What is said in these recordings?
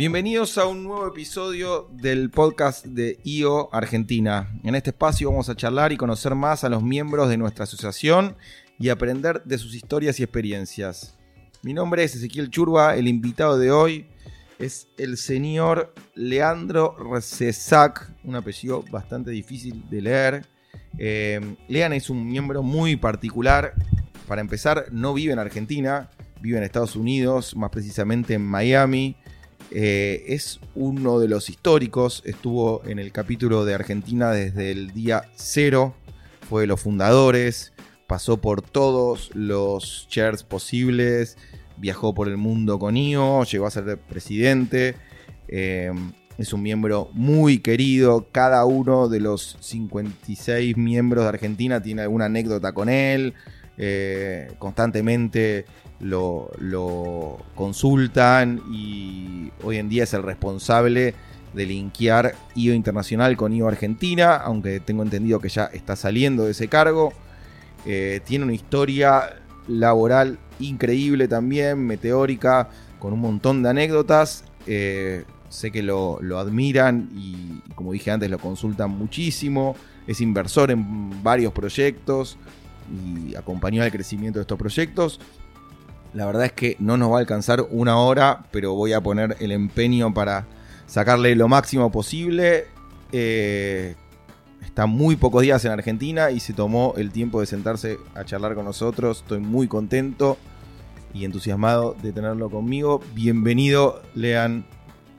Bienvenidos a un nuevo episodio del podcast de IO Argentina. En este espacio vamos a charlar y conocer más a los miembros de nuestra asociación y aprender de sus historias y experiencias. Mi nombre es Ezequiel Churba, el invitado de hoy es el señor Leandro Recesac, un apellido bastante difícil de leer. Eh, Lean es un miembro muy particular. Para empezar, no vive en Argentina, vive en Estados Unidos, más precisamente en Miami. Eh, es uno de los históricos, estuvo en el capítulo de Argentina desde el día cero, fue de los fundadores, pasó por todos los chairs posibles, viajó por el mundo con IO, llegó a ser presidente. Eh, es un miembro muy querido. Cada uno de los 56 miembros de Argentina tiene alguna anécdota con él. Eh, constantemente lo, consultan y hoy en día es el responsable de linkear IO Internacional con IO Argentina, aunque tengo entendido que ya está saliendo de ese cargo. Eh, tiene una historia laboral increíble también, meteórica, con un montón de anécdotas. Eh, sé que lo, lo, admiran y, como dije antes, lo consultan muchísimo. Es inversor en varios proyectos y acompañó al crecimiento de estos proyectos. La verdad es que no nos va a alcanzar una hora, pero voy a poner el empeño para sacarle lo máximo posible. Eh, está muy pocos días en Argentina y se tomó el tiempo de sentarse a charlar con nosotros. Estoy muy contento y entusiasmado de tenerlo conmigo. Bienvenido, Lean,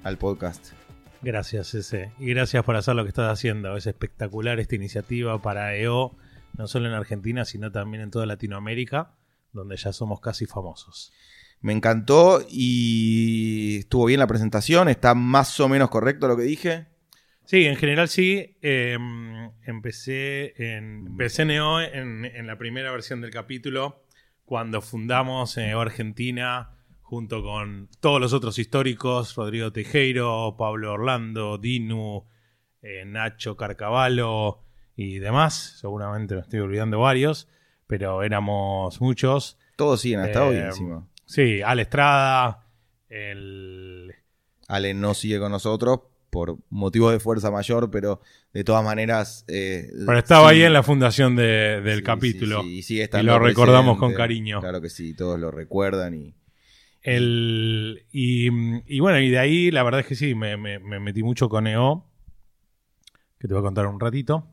al podcast. Gracias, ese. Y gracias por hacer lo que estás haciendo. Es espectacular esta iniciativa para EO, no solo en Argentina, sino también en toda Latinoamérica, donde ya somos casi famosos. Me encantó y estuvo bien la presentación. ¿Está más o menos correcto lo que dije? Sí, en general sí. Eh, empecé en, empecé en EO en, en la primera versión del capítulo cuando fundamos EO Argentina junto con todos los otros históricos, Rodrigo Tejero, Pablo Orlando, Dinu, eh, Nacho Carcavalo y demás. Seguramente me estoy olvidando varios, pero éramos muchos. Todos siguen hasta hoy encima. Sí, Ale Estrada, el... Ale no sigue con nosotros por motivos de fuerza mayor, pero de todas maneras... Eh, pero estaba sí, ahí en la fundación de, del sí, capítulo. Sí, y, y lo recordamos con cariño. Claro que sí, todos lo recuerdan y... El, y, y, bueno, y de ahí la verdad es que sí, me, me, me, metí mucho con EO, que te voy a contar un ratito,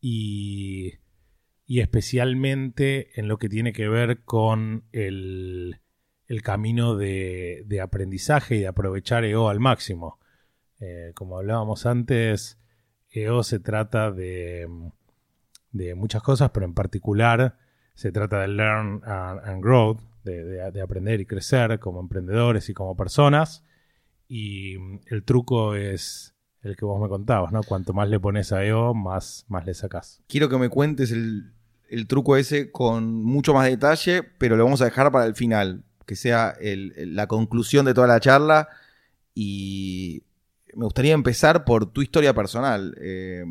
y, y especialmente en lo que tiene que ver con el, el camino de, de, aprendizaje y de aprovechar EO al máximo. Eh, como hablábamos antes, EO se trata de, de, muchas cosas, pero en particular se trata de Learn and, and Growth, de, de, de, aprender y crecer como emprendedores y como personas. Y el truco es el que vos me contabas, ¿no? Cuanto más le pones a EO, más, más le sacás. Quiero que me cuentes el, el, truco ese con mucho más detalle, pero lo vamos a dejar para el final, que sea el, la conclusión de toda la charla. Y me gustaría empezar por tu historia personal. Eh,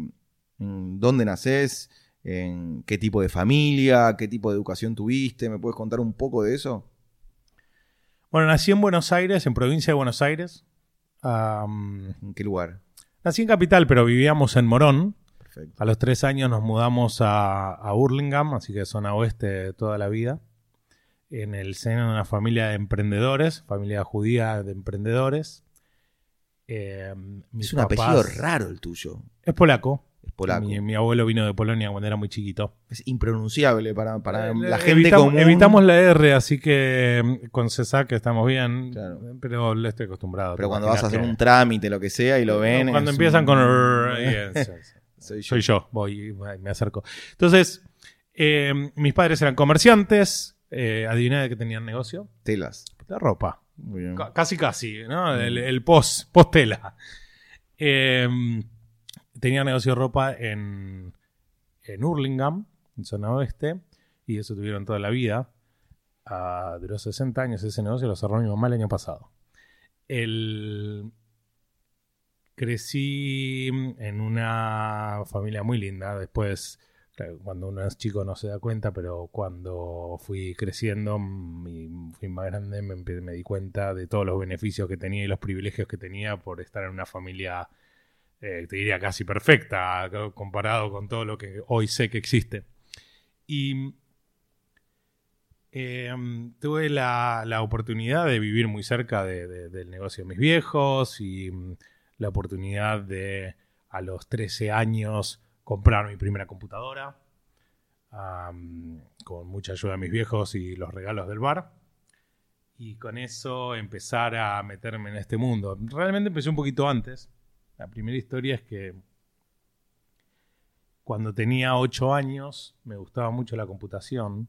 ¿Dónde naces? en qué tipo de familia, qué tipo de educación tuviste. ¿Me puedes contar un poco de eso? Bueno, nací en Buenos Aires, en provincia de Buenos Aires. Um, ¿En qué lugar? Nací en Capital, pero vivíamos en Morón. Perfecto. A los tres años nos mudamos a, a Hurlingham, así que zona oeste toda la vida. En el seno de una familia de emprendedores, familia judía de emprendedores. Eh, es un papás, apellido raro el tuyo. Es polaco. Es polaco. Mi, mi, abuelo vino de Polonia cuando era muy chiquito. Es impronunciable para, para eh, la gente evitamos, común. Evitamos la R, así que mm, con CESAC estamos bien, claro. pero le estoy acostumbrado. Pero cuando vas a hacer un trámite, lo que sea, y lo ven... Cuando empiezan un... con... R, yes, soy, yo. soy yo, voy me acerco. Entonces, eh, mis padres eran comerciantes, eh, adiviné de qué tenían negocio. Telas. De ropa. C casi, casi, ¿no? Mm. El, el post, post tela. Eh, tenía negocio de ropa en, en Hurlingham, en zona oeste, y eso tuvieron toda la vida. Uh, duró 60 años ese negocio, lo cerró mi mamá el año pasado. El... Crecí en una familia muy linda. Después, cuando uno es chico no se da cuenta, pero cuando fui creciendo y fui más grande me, di cuenta de todos los beneficios que tenía y los privilegios que tenía por estar en una familia, eh, te diría casi perfecta, comparado con todo lo que hoy sé que existe. Y em, tuve la, oportunidad de vivir muy cerca del negocio de mis viejos y la oportunidad de a los 13 años comprar mi primera computadora, con mucha ayuda de mis viejos y los regalos del bar. Y con eso empezar a meterme en este mundo. Realmente empecé un poquito antes. La primera historia es que cuando tenía 8 años me gustaba mucho la computación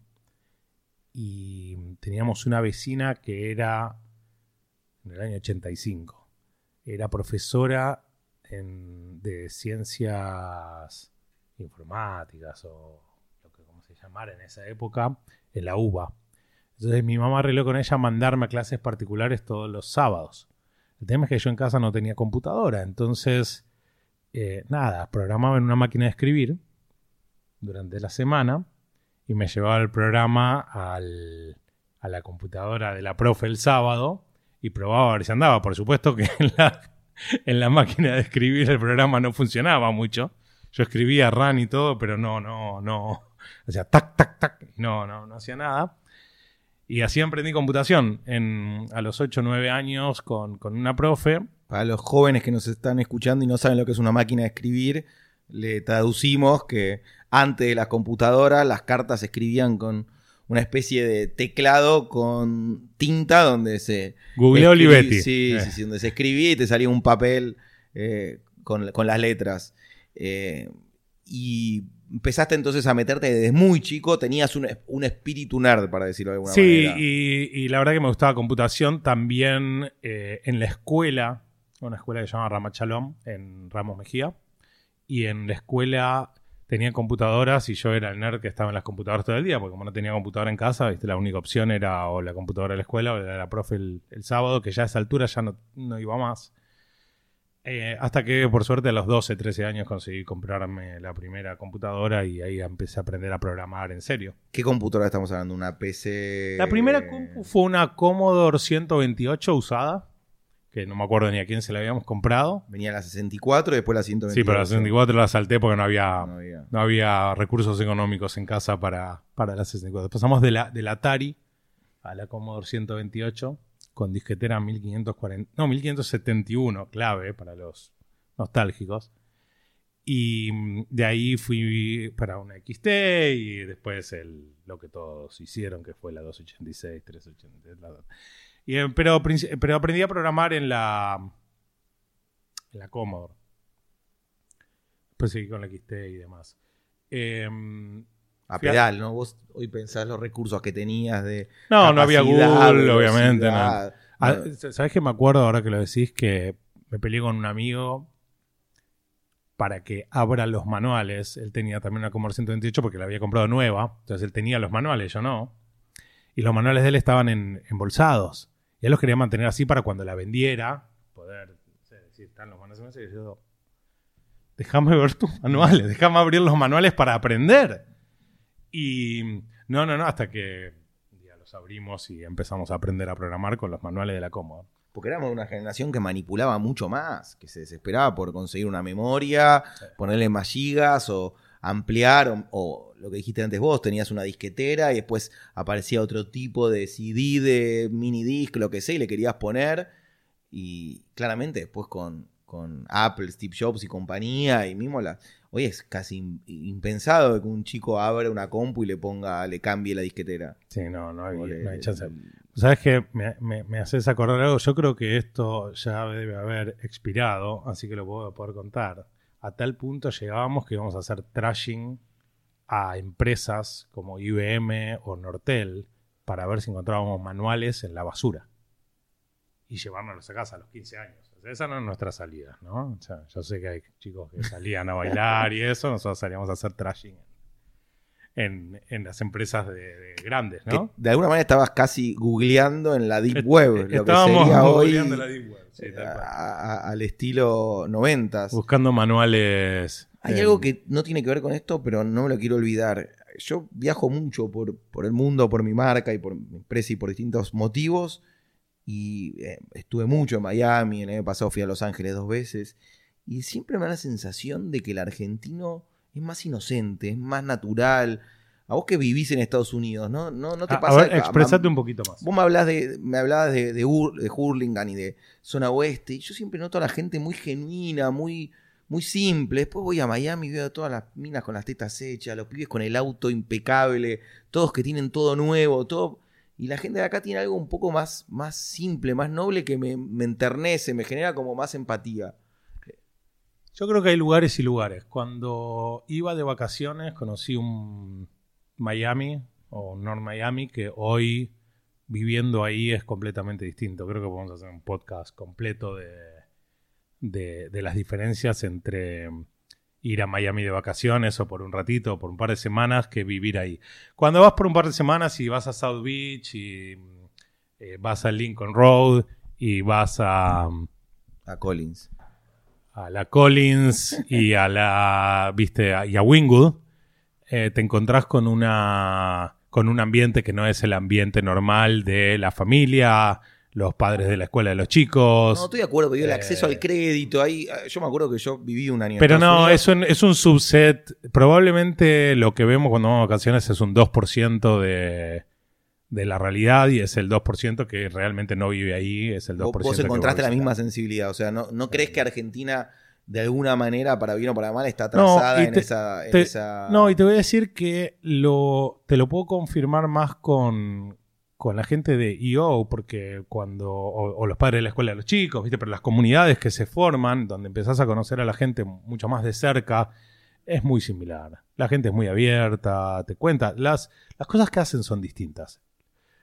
y teníamos una vecina que era en el año 85. Era profesora de ciencias informáticas o lo que como se llamara en esa época, en la UBA. Entonces mi mamá arregló con ella mandarme a clases particulares todos los sábados. El tema es que yo en casa no tenía computadora, entonces, eh, nada, programaba en una máquina de escribir durante la semana y me llevaba el programa a la computadora de la profe el sábado y probaba a ver si andaba. Por supuesto que en la, en la máquina de escribir el programa no funcionaba mucho. Yo escribía run y todo, pero no, no, no. Sea, tac, tac, tac. No, no, no hacía nada. Y así aprendí computación en, a los 8 o 9 años con, con, una profe. Para los jóvenes que nos están escuchando y no saben lo que es una máquina de escribir, le traducimos que antes de las computadoras las cartas se escribían con una especie de teclado con tinta donde se... Google Olivetti. Sí, sí, sí, donde se escribía y te salía un papel eh, con, con, las letras. Eh, y empezaste entonces a meterte desde muy chico, tenías un, espíritu nerd, para decirlo de alguna manera. Sí, y, la verdad que me gustaba computación también eh, en la escuela, una escuela que se llama Ramachalón, en Ramos Mejía, y en la escuela tenía computadoras y yo era el nerd que estaba en las computadoras todo el día, porque como no tenía computadora en casa, ¿viste? la única opción era o la computadora de la escuela o era la profe el, sábado, que ya a esa altura ya no, no iba más. Eh, hasta que por suerte a los 12, 13 años conseguí comprarme la primera computadora y ahí empecé a aprender a programar en serio. ¿Qué computadora estamos hablando? ¿Una PC? La primera compu fue una Commodore 128 usada, que no me acuerdo ni a quién se la habíamos comprado. Venía la 64 y después la 128. Sí, pero la 64 la salté porque no había, no había. recursos económicos en casa para, para la 64. Pasamos de la, del Atari a la Commodore 128 con disquetera 1540, no, 1571, clave para los nostálgicos. Y de ahí fui para una XT y después el, lo que todos hicieron, que fue la 286, 386. Y, eh, pero, pero aprendí a programar en la, en la Commodore. Después seguí con la XT y demás. Eh, a pedal, ¿no? Vos hoy pensás los recursos que tenías de. No, no había Google, obviamente. No. Ah, ¿Sabes qué me acuerdo ahora que lo decís? Que me peleé con un amigo para que abra los manuales. Él tenía también una Commodore 128 porque la había comprado nueva. Entonces él tenía los manuales, yo no. Y los manuales de él estaban en, embolsados. Y él los quería mantener así para cuando la vendiera, poder decir, están los manuales. Y yo, déjame ver tus manuales, déjame abrir los manuales para aprender. Y no, no, no, hasta que ya los abrimos y empezamos a aprender a programar con los manuales de la cómoda. Porque éramos una generación que manipulaba mucho más, que se desesperaba por conseguir una memoria, ponerle más gigas o ampliar, o, lo que dijiste antes vos, tenías una disquetera y después aparecía otro tipo de CD, de mini disc, lo que sea, y le querías poner. Y claramente después con, con Apple, Steve Jobs y compañía, y mismo la, Hoy es casi impensado que un chico abra una compu y le ponga, le cambie la disquetera. Sí, no, no hay, chance. ¿Sabes qué? Me, me, haces acordar algo. Yo creo que esto ya debe haber expirado, así que lo puedo poder contar. A tal punto llegábamos que íbamos a hacer trashing a empresas como IBM o Nortel para ver si encontrábamos manuales en la basura. Y llevárnoslos a casa a los 15 años. Esa no es nuestra salida, ¿no? O sea, yo sé que hay chicos que salían a bailar y eso, nosotros salíamos a hacer trashing en, en las empresas de, grandes, ¿no? de alguna manera estabas casi googleando en la Deep Web, lo que sería hoy la Deep Web. Sí, al estilo noventas. Buscando manuales Hay Eh, algo que no tiene que ver con esto, pero no me lo quiero olvidar. Yo viajo mucho por, por el mundo, por mi marca y por mi empresa y por distintos motivos. Y eh, estuve mucho en Miami, el año pasado fui a Los Ángeles dos veces. Y siempre me da la sensación de que el argentino es más inocente, es más natural. A vos que vivís en Estados Unidos, ¿no? ¿No, no te a, a pasa? ver, expresate un poquito más. Vos me hablás de, me hablabas de, de, Hur- de Hurlingham y de zona oeste. Y yo siempre noto a la gente muy genuina, muy, muy simple. Después voy a Miami y veo a todas las minas con las tetas hechas, los pibes con el auto impecable, todos que tienen todo nuevo, todo. Y la gente de acá tiene algo un poco más, más simple, más noble que me, me enternece, me genera como más empatía. Yo creo que hay lugares y lugares. Cuando iba de vacaciones conocí un Miami o North Miami que hoy viviendo ahí es completamente distinto. Creo que podemos hacer un podcast completo de, de, de las diferencias entre ir a Miami de vacaciones o por un ratito o por un par de semanas que vivir ahí. Cuando vas por un par de semanas y vas a South Beach y eh, vas a Lincoln Road y vas a A Collins. A la Collins y a la viste y a Wingwood eh, te encontrás con una con un ambiente que no es el ambiente normal de la familia los padres de la escuela de los chicos. No, estoy de acuerdo, pero el Eh, acceso al crédito, ahí, ah, yo me acuerdo que yo viví un año en pero Estados no es un, es un subset. Probablemente lo que vemos cuando vamos a vacaciones es un 2% de de la realidad y es el 2% que realmente no vive ahí, es el 2%. Vos, vos que encontraste la misma sensibilidad, o sea, ¿no, no crees que Argentina de alguna manera, para bien o para mal, está atrasada en, te- esa, en te- esa- No, y te voy a decir que lo, te lo puedo confirmar más con, con la gente de EO, porque cuando, o, o los padres de la escuela de los chicos, ¿viste? pero las comunidades que se forman, donde empezás a conocer a la gente mucho más de cerca, es muy similar. La gente es muy abierta, te cuenta. Las, las cosas que hacen son distintas.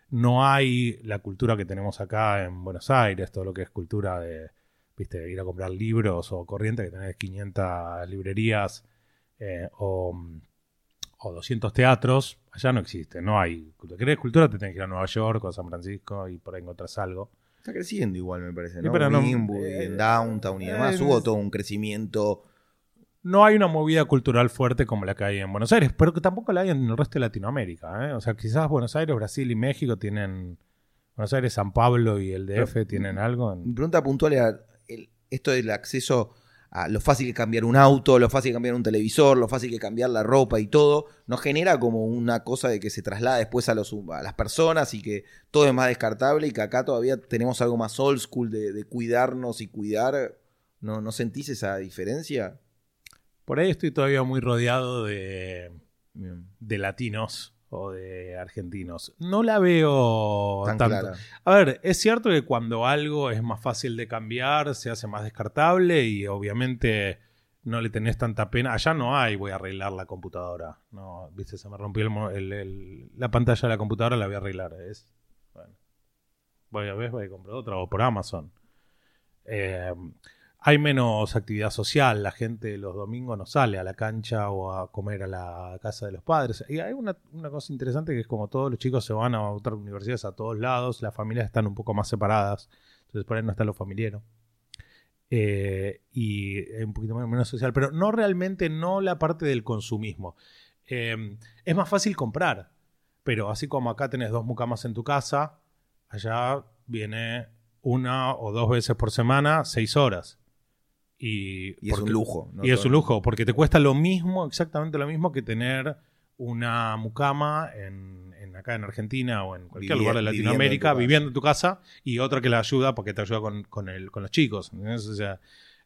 No hay la cultura que tenemos acá en Buenos Aires, todo lo que es cultura de, viste, ir a comprar libros o corriente, que tenés 500 librerías eh, o, o 200 teatros. Allá no existe, no hay. cultura. ¿Querés cultura? Te tenés que ir a Nueva York o a San Francisco y por ahí encontrás algo. Está creciendo igual, me parece, Sí, ¿no? pero no- Wynwood y eh, en Downtown y demás, eh, hubo todo un crecimiento. No hay una movida cultural fuerte como la que hay en Buenos Aires, pero que tampoco la hay en el resto de Latinoamérica. ¿eh? O sea, quizás Buenos Aires, Brasil y México tienen. Buenos Aires, San Pablo y el DF tienen algo. en- Mi pregunta puntual era el- esto del acceso a lo fácil que cambiar un auto, lo fácil que cambiar un televisor, lo fácil que cambiar la ropa y todo, ¿no genera como una cosa de que se traslada después a, los, a las personas y que todo es más descartable y que acá todavía tenemos algo más old school de, de cuidarnos y cuidar? ¿No, ¿No sentís esa diferencia? Por ahí estoy todavía muy rodeado de, de latinos o de argentinos. No la veo tan tanto. clara. A ver, es cierto que cuando algo es más fácil de cambiar, se hace más descartable y obviamente no le tenés tanta pena. Allá no hay, voy a arreglar la computadora. No, viste, se me rompió el mo- el- el- la pantalla de la computadora, la voy a arreglar. Es, bueno, voy a ver, voy a comprar otra o por Amazon. Eh, hay menos actividad social, la gente los domingos no sale a la cancha o a comer a la casa de los padres. Y hay una, cosa interesante que es como todos los chicos se van a otras universidades a todos lados, las familias están un poco más separadas, entonces por ahí no está lo familiero. Eh, y es un poquito menos, social, pero no realmente, no la parte del consumismo. Eh, es más fácil comprar, pero así como acá tenés dos mucamas en tu casa, allá viene una o dos veces por semana, seis horas. Y, Y es un lujo. ¿no? y es un lujo, porque te cuesta lo mismo, exactamente lo mismo que tener una mucama en, en acá en Argentina o en cualquier Vivi- lugar de viviendo en tu Latinoamérica, viviendo en tu casa, y otra que la ayuda porque te ayuda con, con, el, con los chicos. O sea,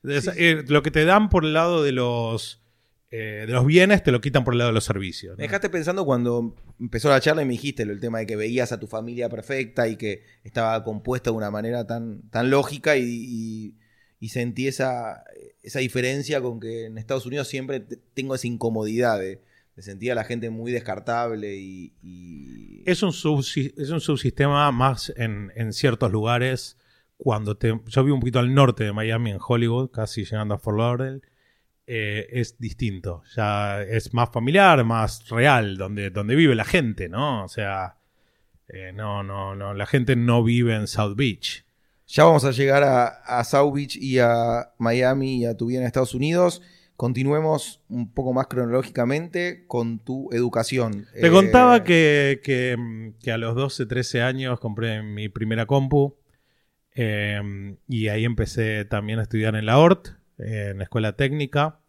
es- Sí, sí. eh, lo que te dan por el lado de los, eh, de los bienes, te lo quitan por el lado de los servicios. ¿no? Me dejaste pensando cuando empezó la charla y me dijiste lo- el tema de que veías a tu familia perfecta y que estaba compuesta de una manera tan, tan lógica y, y- y sentí esa, esa diferencia con que en Estados Unidos siempre te- tengo esa incomodidad de, sentir a la gente muy descartable y... Es un, es un subsistema más en, en ciertos lugares. Cuando te, yo vivo un poquito al norte de Miami, en Hollywood, casi llegando a Fort Lauderdale. eh, es distinto. Ya es más familiar, más real, donde, donde vive la gente, ¿no? O sea, eh, no, no, no. La gente no vive en South Beach. Ya vamos a llegar a, a South Beach y a Miami y a tu vida en Estados Unidos. continuemos un poco más cronológicamente con tu educación. Te Eh, contaba que, que, mm, que a los 12, 13 años compré mi primera compu eh, y ahí empecé también a estudiar en la ORT, eh, en la escuela técnica,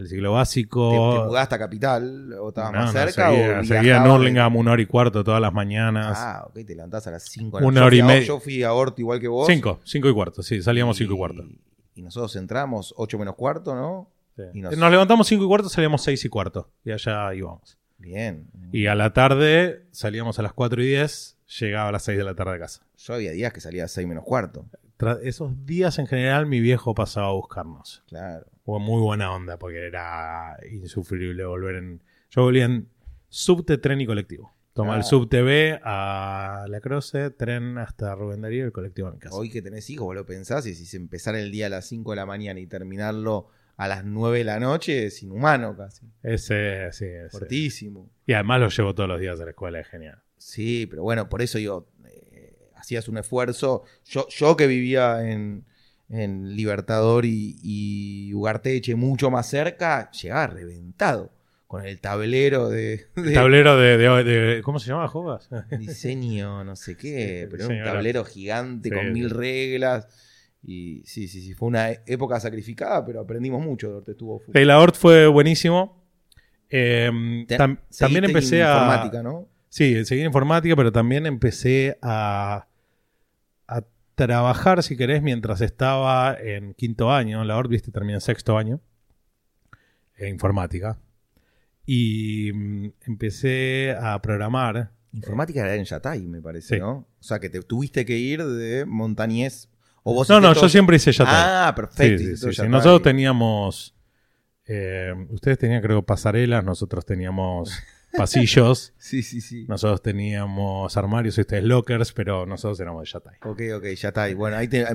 el ciclo ¿Te, básico. te mudaste a Capital o estabas No, más no, cerca? seguía, o seguía en Hurlingham una hora y cuarto todas las mañanas. Ah, ok, te levantás a las 5 de la Una hora y media. Yo fui a Hort igual que vos. cinco, cinco y cuarto, sí, salíamos cinco y cuarto. Y nosotros entramos 8 menos cuarto, ¿no? Sí. y nos... nos- levantamos cinco y cuarto, salíamos seis y cuarto. Y allá íbamos. Bien. Y a la tarde salíamos a las 4 y 10, llegaba a las 6 de la tarde a casa. Yo había días que salía a 6 menos cuarto. Tra- esos días en general mi viejo pasaba a buscarnos. Claro. Muy buena onda porque era insufrible volver en... Yo volvía en subte, tren y colectivo. Tomaba el Claro. subte B a La Croce, tren hasta Rubén Darío y el colectivo a mi casa. Hoy que tenés hijos, vos lo pensás, y si se empezara el día a las 5 de la mañana y terminarlo a las 9 de la noche, es inhumano casi. Ese, sí, ese. Fuertísimo. Y además lo llevo todos los días a la escuela, es genial. Sí, pero bueno, por eso digo, eh, hacías un esfuerzo. Yo, yo que vivía en, en Libertador y, y Ugarteche mucho más cerca, llegaba reventado con el tablero de, de Tablero de, de- de- ¿Cómo se llama, Jogas? diseño, no sé qué, Sí, pero era un tablero gigante Sí, con mil reglas. Y sí, sí, sí, fue una época sacrificada, pero aprendimos mucho de Orte estuvo fu- La Hort fue buenísimo. Eh, tam- también empecé a... informática, ¿no? Sí, seguí en informática, pero también empecé a, a trabajar, si querés, mientras estaba en quinto año. La ORT, viste, terminé en sexto año. En informática. Y mm, empecé a programar. Informática era en Yatay, me parece, Sí. ¿no? O sea, que te tuviste que ir de Montañés. O vos No, hiciste no, todo- yo siempre hice Yatay. Ah, perfecto. Sí, sí, hiciste sí, todo sí. Yatay. Nosotros teníamos. eh, ustedes tenían, creo, pasarelas, nosotros teníamos pasillos, Sí, sí, sí. nosotros teníamos armarios y ustedes lockers, pero nosotros éramos de Yatay. Ok, ok, Yatay. Bueno, ahí te-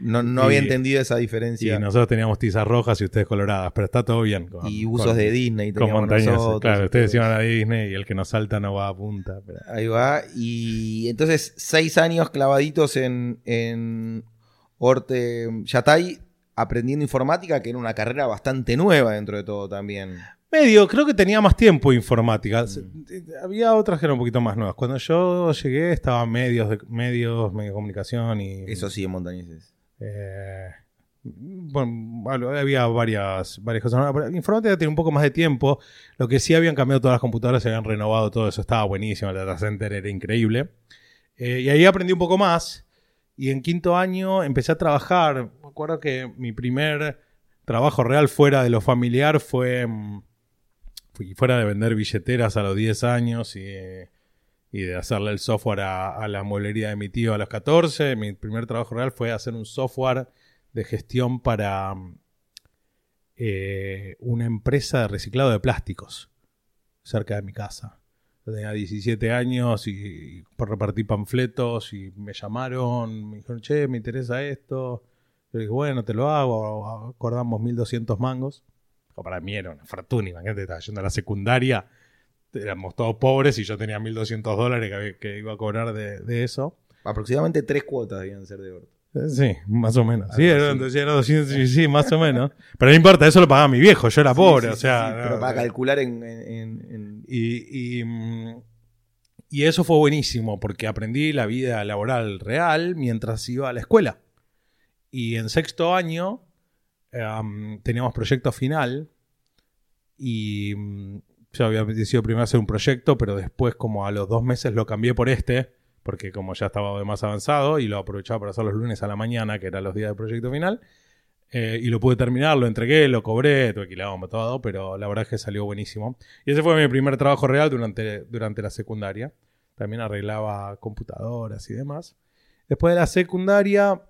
no, no Y- había entendido esa Y diferencia. nosotros teníamos tizas rojas y ustedes coloradas, pero está todo bien. con- Y usos con- de Disney Con montañas. nosotros, claro, y ustedes iban a Disney y el que no salta no va a punta. pero- Ahí va. Y entonces, seis años clavaditos en, en Orte Yatay, aprendiendo informática, que era una carrera bastante nueva dentro de todo también. Medio, creo que tenía más tiempo informática. Mm. Había otras que eran un poquito más nuevas. Cuando yo llegué estaba medios, de, medios, medio de comunicación y... Eso sí, en Montañeses. Eh, bueno, había varias, varias cosas. nuevas, pero Informática tiene un poco más de tiempo. Lo que sí habían cambiado todas las computadoras, se habían renovado todo eso. Estaba buenísimo. El data center era increíble. Eh, y ahí aprendí un poco más. Y en quinto año empecé a trabajar. Me acuerdo que mi primer trabajo real fuera de lo familiar fue. mm, fui fuera de vender billeteras a los 10 años y, y de hacerle el software a, la mueblería de mi tío a los 14. Mi primer trabajo real fue hacer un software de gestión para eh, una empresa de reciclado de plásticos cerca de mi casa. Tenía 17 años y, por repartí panfletos y me llamaron, me dijeron, che, me interesa esto. Yo dije, bueno, te lo hago, acordamos 1200 mangos. O para mí era una fortuna, imagínate, estaba yendo a la secundaria, éramos todos pobres y yo tenía 1200 dólares que, iba a cobrar de, de eso. Aproximadamente tres cuotas debían ser de Orte. Eh, Sí, más o menos. Sí, era, entonces era 200, sí, sí, más o menos. Pero no importa, eso lo pagaba mi viejo, yo era pobre, Sí, o sea. pero para eh, calcular en, en- en- en- y, y, y eso fue buenísimo porque aprendí la vida laboral real mientras iba a la escuela. Y en sexto año em, teníamos proyecto final y mm, yo había decidido primero hacer un proyecto, pero después como a los dos meses lo cambié por este, porque como ya estaba más avanzado y lo aprovechaba para hacer los lunes a la mañana, que eran los días del proyecto final. eh, y lo pude terminar, lo entregué, lo cobré, tuve que todo, pero la verdad es que salió buenísimo. Y ese fue mi primer trabajo real durante, durante la secundaria. También arreglaba computadoras y demás. Después de la secundaria,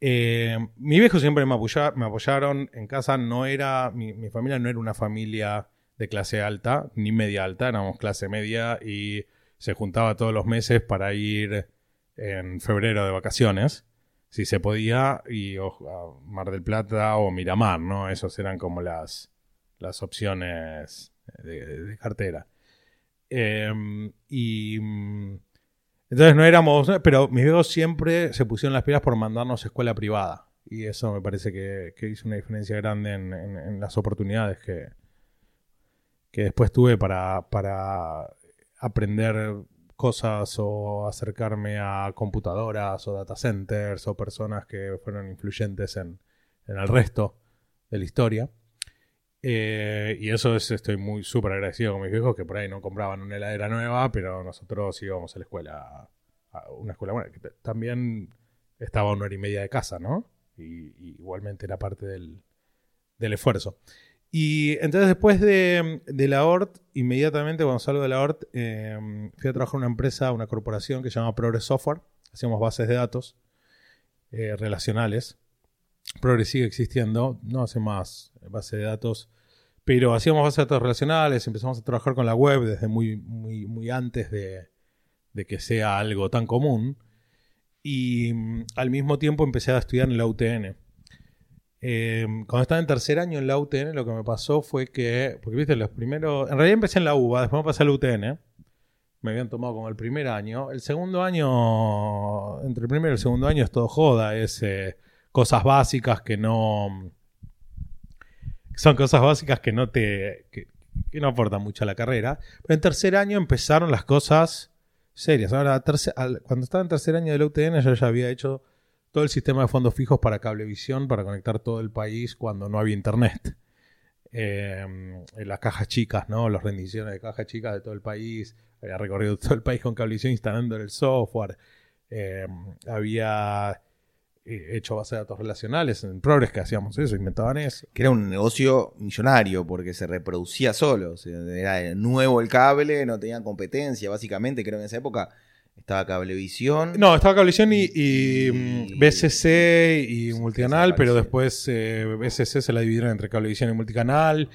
eh, mi viejo siempre me, apoya- me apoyaron. En casa no era, mi, mi familia no era una familia de clase alta, ni media alta, éramos clase media y se juntaba todos los meses para ir en febrero de vacaciones, si se podía, y a Mar del Plata o Miramar, ¿no? Esas eran como las, las opciones de, de cartera. Eh, y mm, entonces no éramos, pero mis viejos siempre se pusieron las pilas por mandarnos a escuela privada. Y eso me parece que, que hizo una diferencia grande en, en- en las oportunidades que, que después tuve para, para aprender cosas o acercarme a computadoras o data centers o personas que fueron influyentes en, en el resto de la historia. Eh, y eso es, estoy muy súper agradecido con mis viejos que por ahí no compraban una heladera nueva, pero nosotros íbamos a la escuela, a una escuela buena, que también estaba a una hora y media de casa, ¿no? Y, igualmente era parte del, del esfuerzo. Y entonces después de, de la ORT, inmediatamente cuando salgo de la ORT, eh, fui a trabajar en una empresa, una corporación que se llama Progress Software. Hacíamos bases de datos eh, relacionales. Progress sigue existiendo, no hace más base de datos, pero hacíamos bases de datos relacionales, empezamos a trabajar con la web desde muy, muy, muy antes de, de que sea algo tan común. Y mm, al mismo tiempo empecé a estudiar en la UTN. Eh, cuando estaba en tercer año en la UTN, lo que me pasó fue que, porque viste, los primeros, en realidad empecé en la UBA, después me pasé a la UTN, me habían tomado como el primer año. El segundo año, entre el primero y el segundo año es todo joda, es eh, cosas básicas que no, son cosas básicas que no te, que, no aportan mucho a la carrera. Pero en tercer año empezaron las cosas serias. Ahora, terce- cuando estaba en tercer año de la UTN, yo ya había hecho todo el sistema de fondos fijos para cablevisión para conectar todo el país cuando no había internet. Eh, en las cajas chicas, ¿no? Las rendiciones de cajas chicas de todo el país. Había recorrido todo el país con cablevisión instalando el software. Eh, había eh, hecho base de datos relacionales en Progress que hacíamos eso, inventaban eso. Que era un negocio millonario porque se reproducía solo. o sea, era nuevo el cable, no tenía competencia. Básicamente, creo que en esa época estaba Cablevisión. No, estaba Cablevisión y, y, Y- BCC y Multicanal, pero después eh, BCC se la dividieron entre Cablevisión y Multicanal.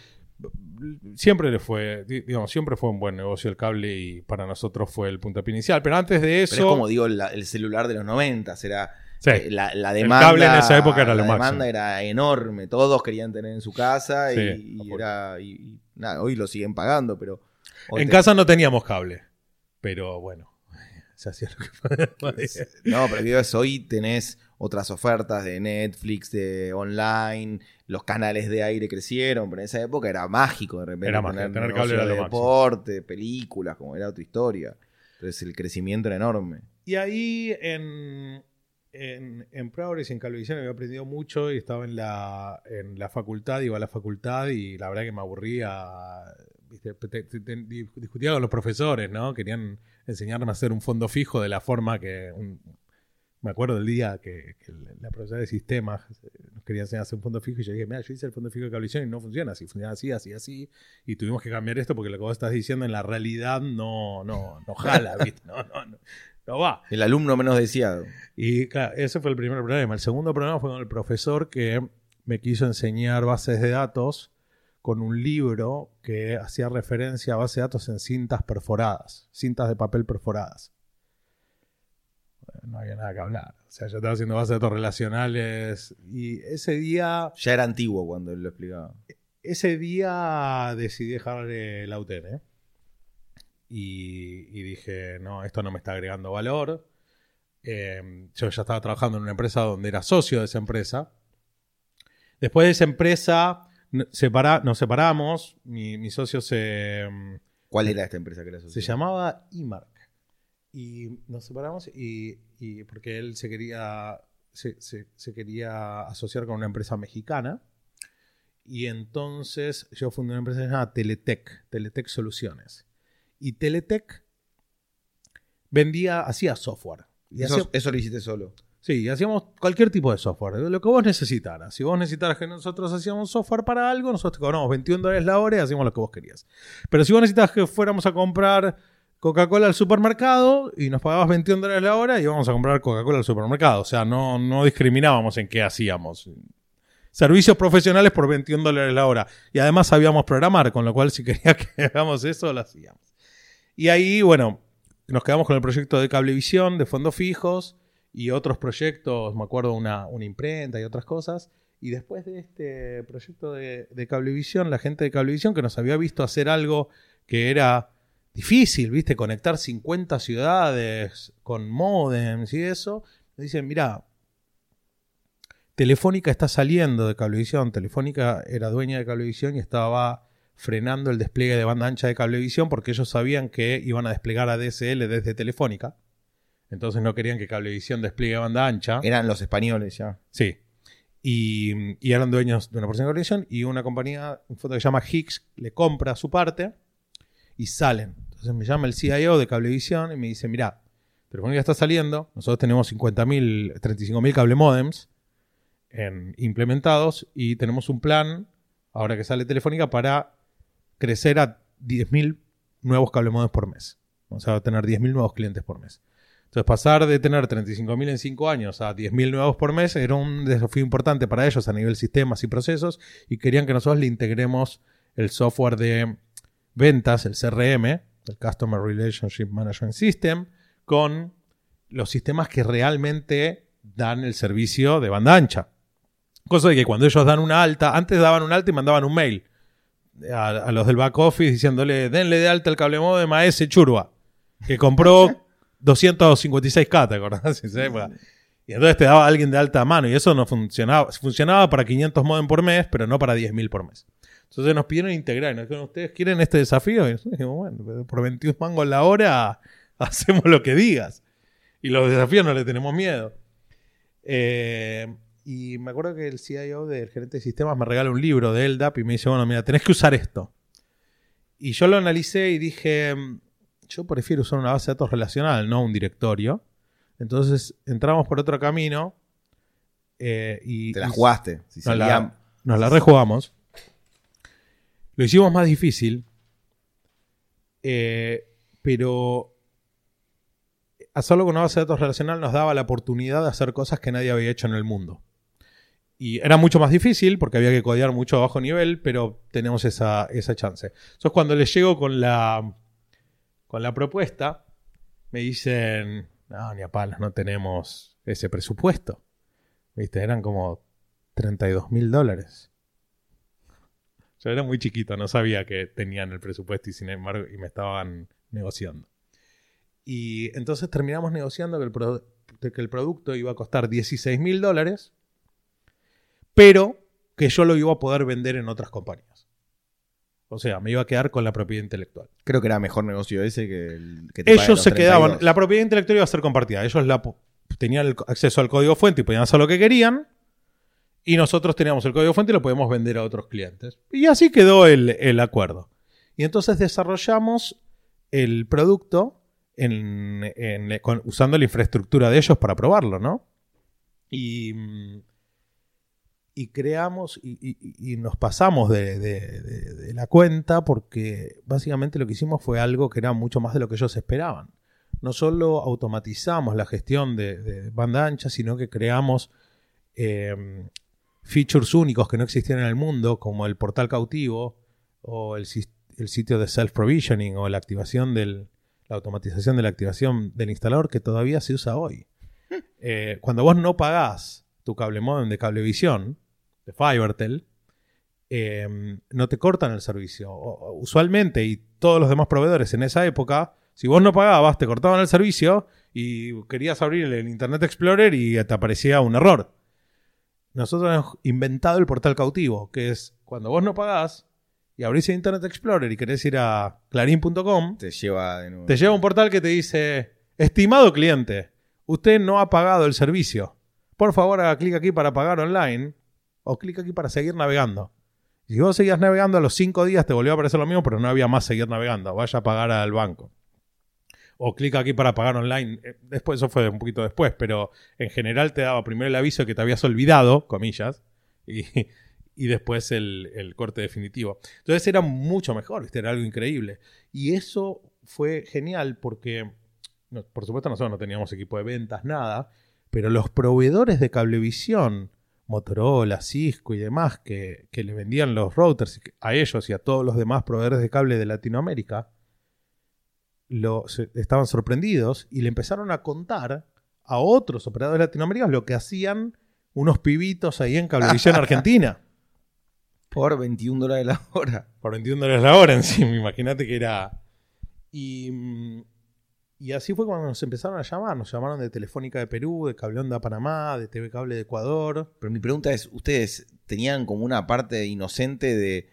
Siempre le fue, di- digamos, siempre fue un buen negocio el cable y para nosotros fue el puntapié inicial. Pero antes de eso, Pero es como digo, la- el celular de los 90 era Sí. eh, la, la El demanda. cable en esa época era lo la máximo. demanda era enorme, todos querían tener en su casa y, Sí, era y- y nada, hoy lo siguen pagando, pero en te- casa no teníamos cable, pero bueno, se hacía lo que podía. No, pero digo, es, hoy tenés otras ofertas de Netflix, de online, los canales de aire crecieron, pero en esa época era mágico de repente Era mágico, tener negocio cable era de lo máximo. deporte, películas, como era otra historia. Entonces el crecimiento era enorme. Y ahí en, en, en y en Cablevisión había aprendido mucho y estaba en la, en la facultad, iba a la facultad y la verdad que me aburría. ¿viste? Te- te- te- discutía con los profesores, ¿no? Querían enseñarme a hacer un fondo fijo de la forma que. un- me acuerdo del día que, que la profesora de sistemas eh, nos quería enseñar a hacer un fondo fijo y yo dije, mira, yo hice el fondo fijo de cablevisión y no funciona así, funciona así, así, así. Y tuvimos que cambiar esto porque lo que vos estás diciendo en la realidad no, no, no jala, ¿viste? No, no, no, no va. El alumno menos deseado. Y claro, ese fue el primer problema. El segundo problema fue con el profesor que me quiso enseñar bases de datos con un libro que hacía referencia a bases de datos en cintas perforadas, cintas de papel perforadas. No había nada que hablar. O sea, yo estaba haciendo bases de datos relacionales y ese día, Ya era antiguo cuando él lo explicaba. ese día decidí dejar eh, la UTN. ¿eh? Y, y dije, no, esto no me está agregando valor. Eh, yo ya estaba trabajando en una empresa donde era socio de esa empresa. Después de esa empresa separa- nos separamos. Mi, mi socio se, mm, ¿Cuál era esta empresa que era se asociada? llamaba Imark. Y nos separamos y, y porque él se quería, se, se- se quería asociar con una empresa mexicana. Y entonces yo fundé una empresa llamada Teletec, Teletec Soluciones. Y Teletec vendía, hacía software. Y Eso, hacía- eso lo hiciste solo. Sí, hacíamos cualquier tipo de software, lo que vos necesitaras. Si vos necesitaras que nosotros hacíamos software para algo, nosotros te cobramos 21 dólares la hora y hacíamos lo que vos querías. Pero si vos necesitabas que fuéramos a comprar Coca-Cola al supermercado y nos pagabas 21 dólares la hora, íbamos a comprar Coca-Cola al supermercado. O sea, no, no discriminábamos en qué hacíamos. Servicios profesionales por 21 dólares la hora. Y además sabíamos programar, con lo cual si quería que hagamos eso, lo hacíamos. Y ahí, bueno, nos quedamos con el proyecto de cablevisión, de fondos fijos y otros proyectos, me acuerdo una, una imprenta y otras cosas. Y después de este proyecto de, cablevisión, la gente de cablevisión que nos había visto hacer algo que era difícil, ¿viste? Conectar 50 ciudades con modems y eso, nos dicen, mira, Telefónica está saliendo de Cablevisión. Telefónica era dueña de Cablevisión y estaba frenando el despliegue de banda ancha de Cablevisión porque ellos sabían que iban a desplegar a DSL desde Telefónica. Entonces no querían que Cablevisión despliegue banda ancha. Eran los españoles ya. Sí. Y, y eran dueños de una porción de Cablevisión y una compañía, un fondo que se llama Hicks, le compra su parte y salen. Entonces me llama el CIO de Cablevisión y me dice, mira, Telefónica está saliendo, nosotros tenemos 50.000, 35.000 cable modems en- implementados y tenemos un plan, ahora que sale Telefónica, para crecer a 10.000 nuevos cable modems por mes. O sea, tener 10.000 nuevos clientes por mes. Entonces, pasar de tener 35.000 en 5 años a 10.000 nuevos por mes era un desafío importante para ellos a nivel sistemas y procesos y querían que nosotros le integremos el software de ventas, el CRM, el Customer Relationship Management System, con los sistemas que realmente dan el servicio de banda ancha. Cosa de que cuando ellos dan una alta, antes daban un alta y mandaban un mail a, a los del back office diciéndole, denle de alta el cable modem a ese churba, que compró 256K, ¿te acordás? Y entonces te daba alguien de alta mano y eso no funcionaba. Funcionaba para 500 modem por mes, pero no para 10.000 por mes. Entonces nos pidieron integrar. Y nos dijeron, ¿ustedes quieren este desafío? Y nosotros dijimos, bueno, por 21 mangos la hora hacemos lo que digas. Y los desafíos no le tenemos miedo. Eh, y me acuerdo que el CIO del gerente de sistemas me regala un libro de LDAP y me dice, bueno, mira, tenés que usar esto. Y yo lo analicé y dije, mm, yo prefiero usar una base de datos relacional, no un directorio. Entonces entramos por otro camino eh, y, Te la jugaste. Si nos la, salían- nos la rejugamos. Lo hicimos más difícil, eh, pero hacerlo con una base de datos relacional nos daba la oportunidad de hacer cosas que nadie había hecho en el mundo. Y era mucho más difícil porque había que codear mucho a bajo nivel, pero tenemos esa, esa chance. Entonces cuando les llego con la, con la propuesta, me dicen, no, ni a palos, no tenemos ese presupuesto. ¿Viste? Eran como 32 mil dólares. Yo era muy chiquito, no sabía que tenían el presupuesto y sin embargo y me estaban negociando. Y entonces terminamos negociando que el, que el producto iba a costar 16 mil dólares, pero que yo lo iba a poder vender en otras compañías. O sea, me iba a quedar con la propiedad intelectual. Creo que era mejor negocio ese que el que te Ellos los se quedaban, 32. la propiedad intelectual iba a ser compartida. Ellos la, tenían el acceso al código fuente y podían hacer lo que querían. Y nosotros teníamos el código fuente y lo podíamos vender a otros clientes. Y así quedó el, el acuerdo. Y entonces desarrollamos el producto en- en- con- usando la infraestructura de ellos para probarlo, ¿no? Y, mm, y creamos y, y- y nos pasamos de, de- de- de la cuenta porque básicamente lo que hicimos fue algo que era mucho más de lo que ellos esperaban. No solo automatizamos la gestión de, banda ancha, sino que creamos eh, features únicos que no existían en el mundo, como el portal cautivo o el, sitio de self-provisioning o la activación del, la automatización de la activación del instalador que todavía se usa hoy. Eh, cuando vos no pagás tu cable modem de cablevisión, de Fibertel, eh, no te cortan el servicio. Usualmente, y todos los demás proveedores en esa época, si vos no pagabas, te cortaban el servicio y querías abrir el Internet Explorer y te aparecía un error. Nosotros hemos inventado el portal cautivo, que es cuando vos no pagás y abrís el Internet Explorer y querés ir a clarín.com, Te lleva de nuevo. te lleva un portal que te dice, estimado cliente, usted no ha pagado el servicio. Por favor, haga clic aquí para pagar online o clic aquí para seguir navegando. Si vos seguías navegando, a los cinco días te volvió a aparecer lo mismo, pero no había más seguir navegando. Vaya a pagar al banco. O clic aquí para pagar online. Eh, Después, eso fue un poquito después, pero en general te daba primero el aviso de que te habías olvidado, comillas, y, y después el, el corte definitivo. Entonces era mucho mejor, era algo increíble. Y eso fue genial porque, por supuesto, nosotros no teníamos equipo de ventas, nada, pero los proveedores de cablevisión, Motorola, Cisco y demás, que, que le vendían los routers a ellos y a todos los demás proveedores de cable de Latinoamérica, lo, se- estaban sorprendidos y le empezaron a contar a otros operadores latinoamericanos lo que hacían unos pibitos ahí en Cablevisión Argentina. Por 21 dólares la hora. Por 21 dólares la hora encima, imagínate que era... Y, mm, Y así fue cuando nos empezaron a llamar. Nos llamaron de Telefónica de Perú, de Cable Onda Panamá, de TV Cable de Ecuador. Pero mi pregunta es, ¿ustedes tenían como una parte inocente de...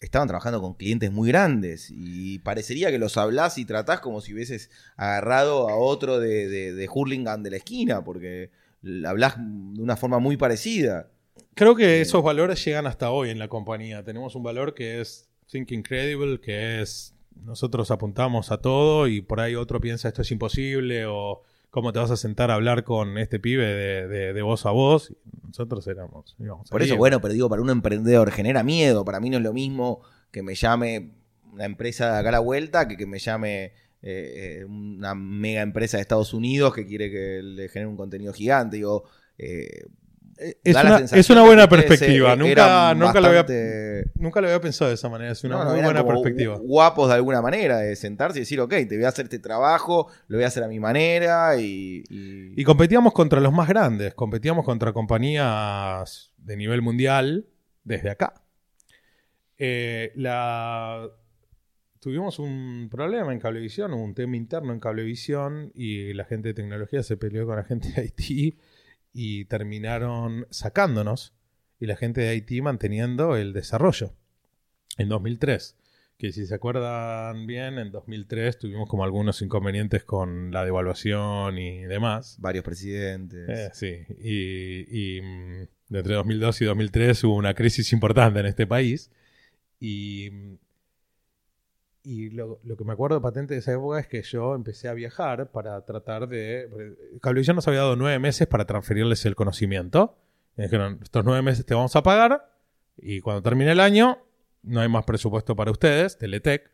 Estaban trabajando con clientes muy grandes y parecería que los hablás y tratás como si hubieses agarrado a otro de, de, de Hurlingham de la esquina, porque hablas de una forma muy parecida. Creo que esos valores llegan hasta hoy en la compañía. Tenemos un valor que es Think Incredible, que es nosotros apuntamos a todo y por ahí otro piensa esto es imposible o cómo te vas a sentar a hablar con este pibe de, de, voz a voz. Nosotros éramos. Por eso, bueno, pero digo, para un emprendedor genera miedo. Para mí no es lo mismo que me llame una empresa de acá a la vuelta que que me llame eh, eh, una mega empresa de Estados Unidos que quiere que le genere un contenido gigante. Digo, eh, es, una, buena perspectiva. Nunca, nunca, lo había, nunca, lo había, pensado de esa manera. Es una muy buena perspectiva. Guapos de alguna manera de sentarse y decir, ok, te voy a hacer este trabajo, lo voy a hacer a mi manera. Y, y... competíamos contra los más grandes. Competíamos contra compañías de nivel mundial desde acá. la tuvimos un problema en Cablevisión, un tema interno en Cablevisión y la gente de tecnología se peleó con la gente de Haití y terminaron sacándonos y la gente de Haití manteniendo el desarrollo en 2003. Que si se acuerdan bien, en 2003 tuvimos como algunos inconvenientes con la devaluación y demás. Varios presidentes. Eh, sí, y, y mm, entre 2002 y 2003 hubo una crisis importante en este país. Y mm, y lo, que me acuerdo patente de esa época es que yo empecé a viajar para tratar de... Cablevisión nos había dado nueve meses para transferirles el conocimiento. Y dijeron, estos nueve meses te vamos a pagar y cuando termine el año no hay más presupuesto para ustedes, Teletec.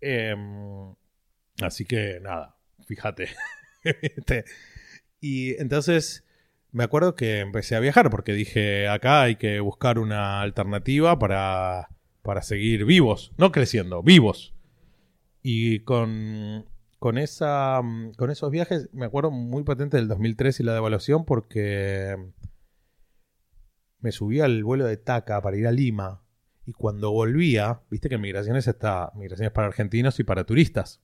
Em, así que nada, fíjate. Este, y entonces me acuerdo que empecé a viajar porque dije, acá hay que buscar una alternativa para para seguir vivos, no creciendo, vivos. Y con, con, esa, con esos viajes, me acuerdo muy patente del 2003 y la devaluación porque me subí al vuelo de Taca para ir a Lima y cuando volvía, viste que Migraciones está, Migraciones para argentinos y para turistas.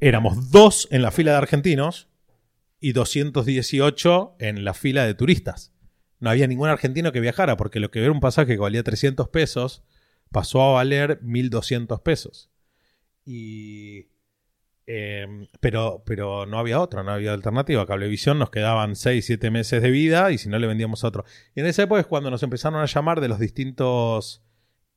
Éramos dos en la fila de argentinos y 218 en la fila de turistas no había ningún argentino que viajara, porque lo que era un pasaje que valía 300 pesos pasó a valer 1200 pesos. Y. Em, pero, pero no había otra, no había alternativa. Cablevisión nos quedaban 6, 7 meses de vida y si no le vendíamos otro. Y en esa época es cuando nos empezaron a llamar de los distintos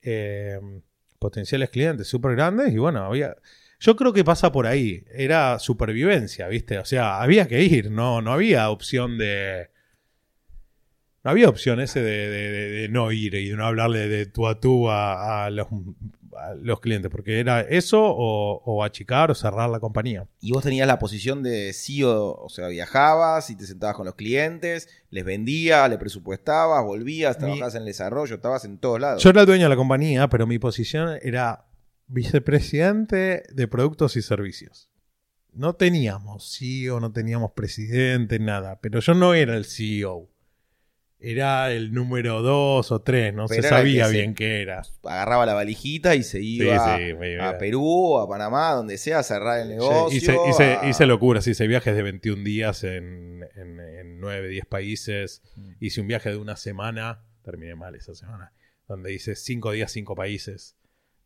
em, potenciales clientes súper grandes y bueno, había... Yo creo que pasa por ahí. Era supervivencia, ¿viste? O sea, había que ir, no, no había opción de no había opción ese de, no ir y de no hablarle de tú a tú a, los, clientes, porque era eso o, achicar o cerrar la compañía. Y vos tenías la posición de CEO, o sea, viajabas y te sentabas con los clientes, les vendías, le presupuestabas, volvías, trabajabas en el desarrollo, estabas en todos lados. Yo era el dueño de la compañía, pero mi posición era vicepresidente de productos y servicios. No teníamos CEO, no teníamos presidente, nada, pero yo no era el CEO era el número 2 o 3, no se sabía bien qué era. Agarraba la valijita y se iba a Perú, a Panamá, donde sea, a cerrar el negocio. hice, hice, locuras, hice viajes de 21 días en, en, 9, 10 países. Mm. Hice un viaje de una semana, terminé mal esa semana, donde hice 5 días, 5 países.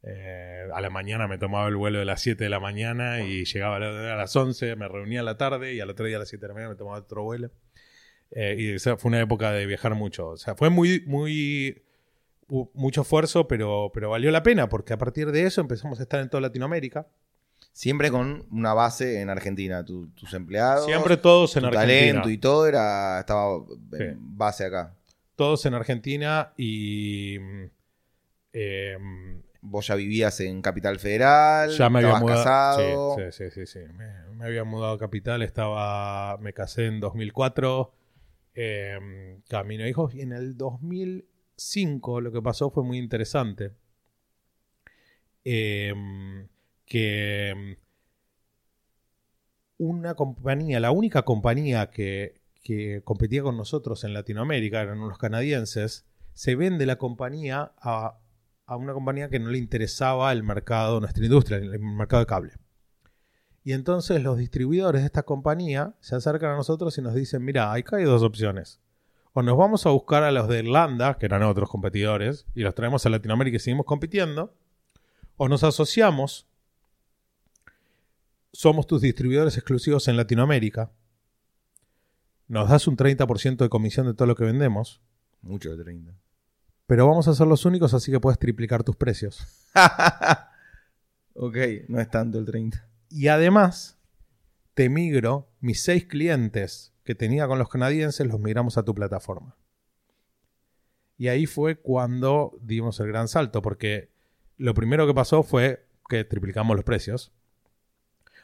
Eh, a la mañana me tomaba el vuelo de las 7 de la mañana y llegaba a las 11, me reunía a la tarde y al otro día a las 7 de la mañana me tomaba otro vuelo. Eh, y esa fue una época de viajar mucho. O sea, fue muy, muy, mucho esfuerzo, pero, pero valió la pena, porque a partir de eso empezamos a estar en toda Latinoamérica. Siempre con una base en Argentina, tus empleados. Siempre todos en tu Argentina. talento y todo era, estaba en base acá. Todos en Argentina y. Em, Vos ya vivías en Capital Federal, ya me había mudado, casado. Sí, sí, sí, sí. Me, me, había mudado a Capital, estaba, me casé en 2004 eh, Camino Hijos. Y en el 2005 lo que pasó fue muy interesante. Em, que em, una compañía, la única compañía que, competía con nosotros en Latinoamérica, eran los canadienses, se vende la compañía a, una compañía que no le interesaba el mercado, nuestra industria, el mercado de cable. Y entonces los distribuidores de esta compañía se acercan a nosotros y nos dicen, mira, acá hay dos opciones. O nos vamos a buscar a los de Irlanda, que eran otros competidores, y los traemos a Latinoamérica y seguimos compitiendo. O nos asociamos, somos tus distribuidores exclusivos en Latinoamérica. Nos das un 30% de comisión de todo lo que vendemos. Mucho de 30. Pero vamos a ser los únicos, así que puedes triplicar tus precios. ok, no es tanto el 30. Y además, te migro mis seis clientes que tenía con los canadienses, los migramos a tu plataforma. Y ahí fue cuando dimos el gran salto, porque lo primero que pasó fue que triplicamos los precios.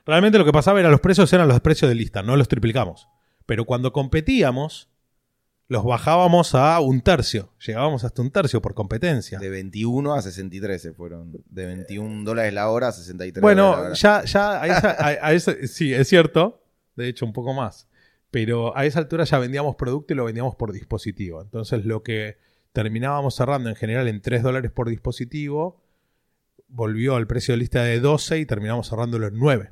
Realmente lo que pasaba era los precios eran los precios de lista, no los triplicamos. Pero cuando competíamos, los bajábamos a un tercio. Llegábamos hasta un tercio por competencia. De 21 a 63 se fueron. De 21 dólares la hora a 63 Bueno, ya, ya a esa, sí, es cierto. De hecho, un poco más. Pero a esa altura ya vendíamos producto y lo vendíamos por dispositivo. Entonces, lo que terminábamos cerrando en general en 3 dólares por dispositivo, volvió al precio de lista de 12 y terminamos cerrándolo en 9.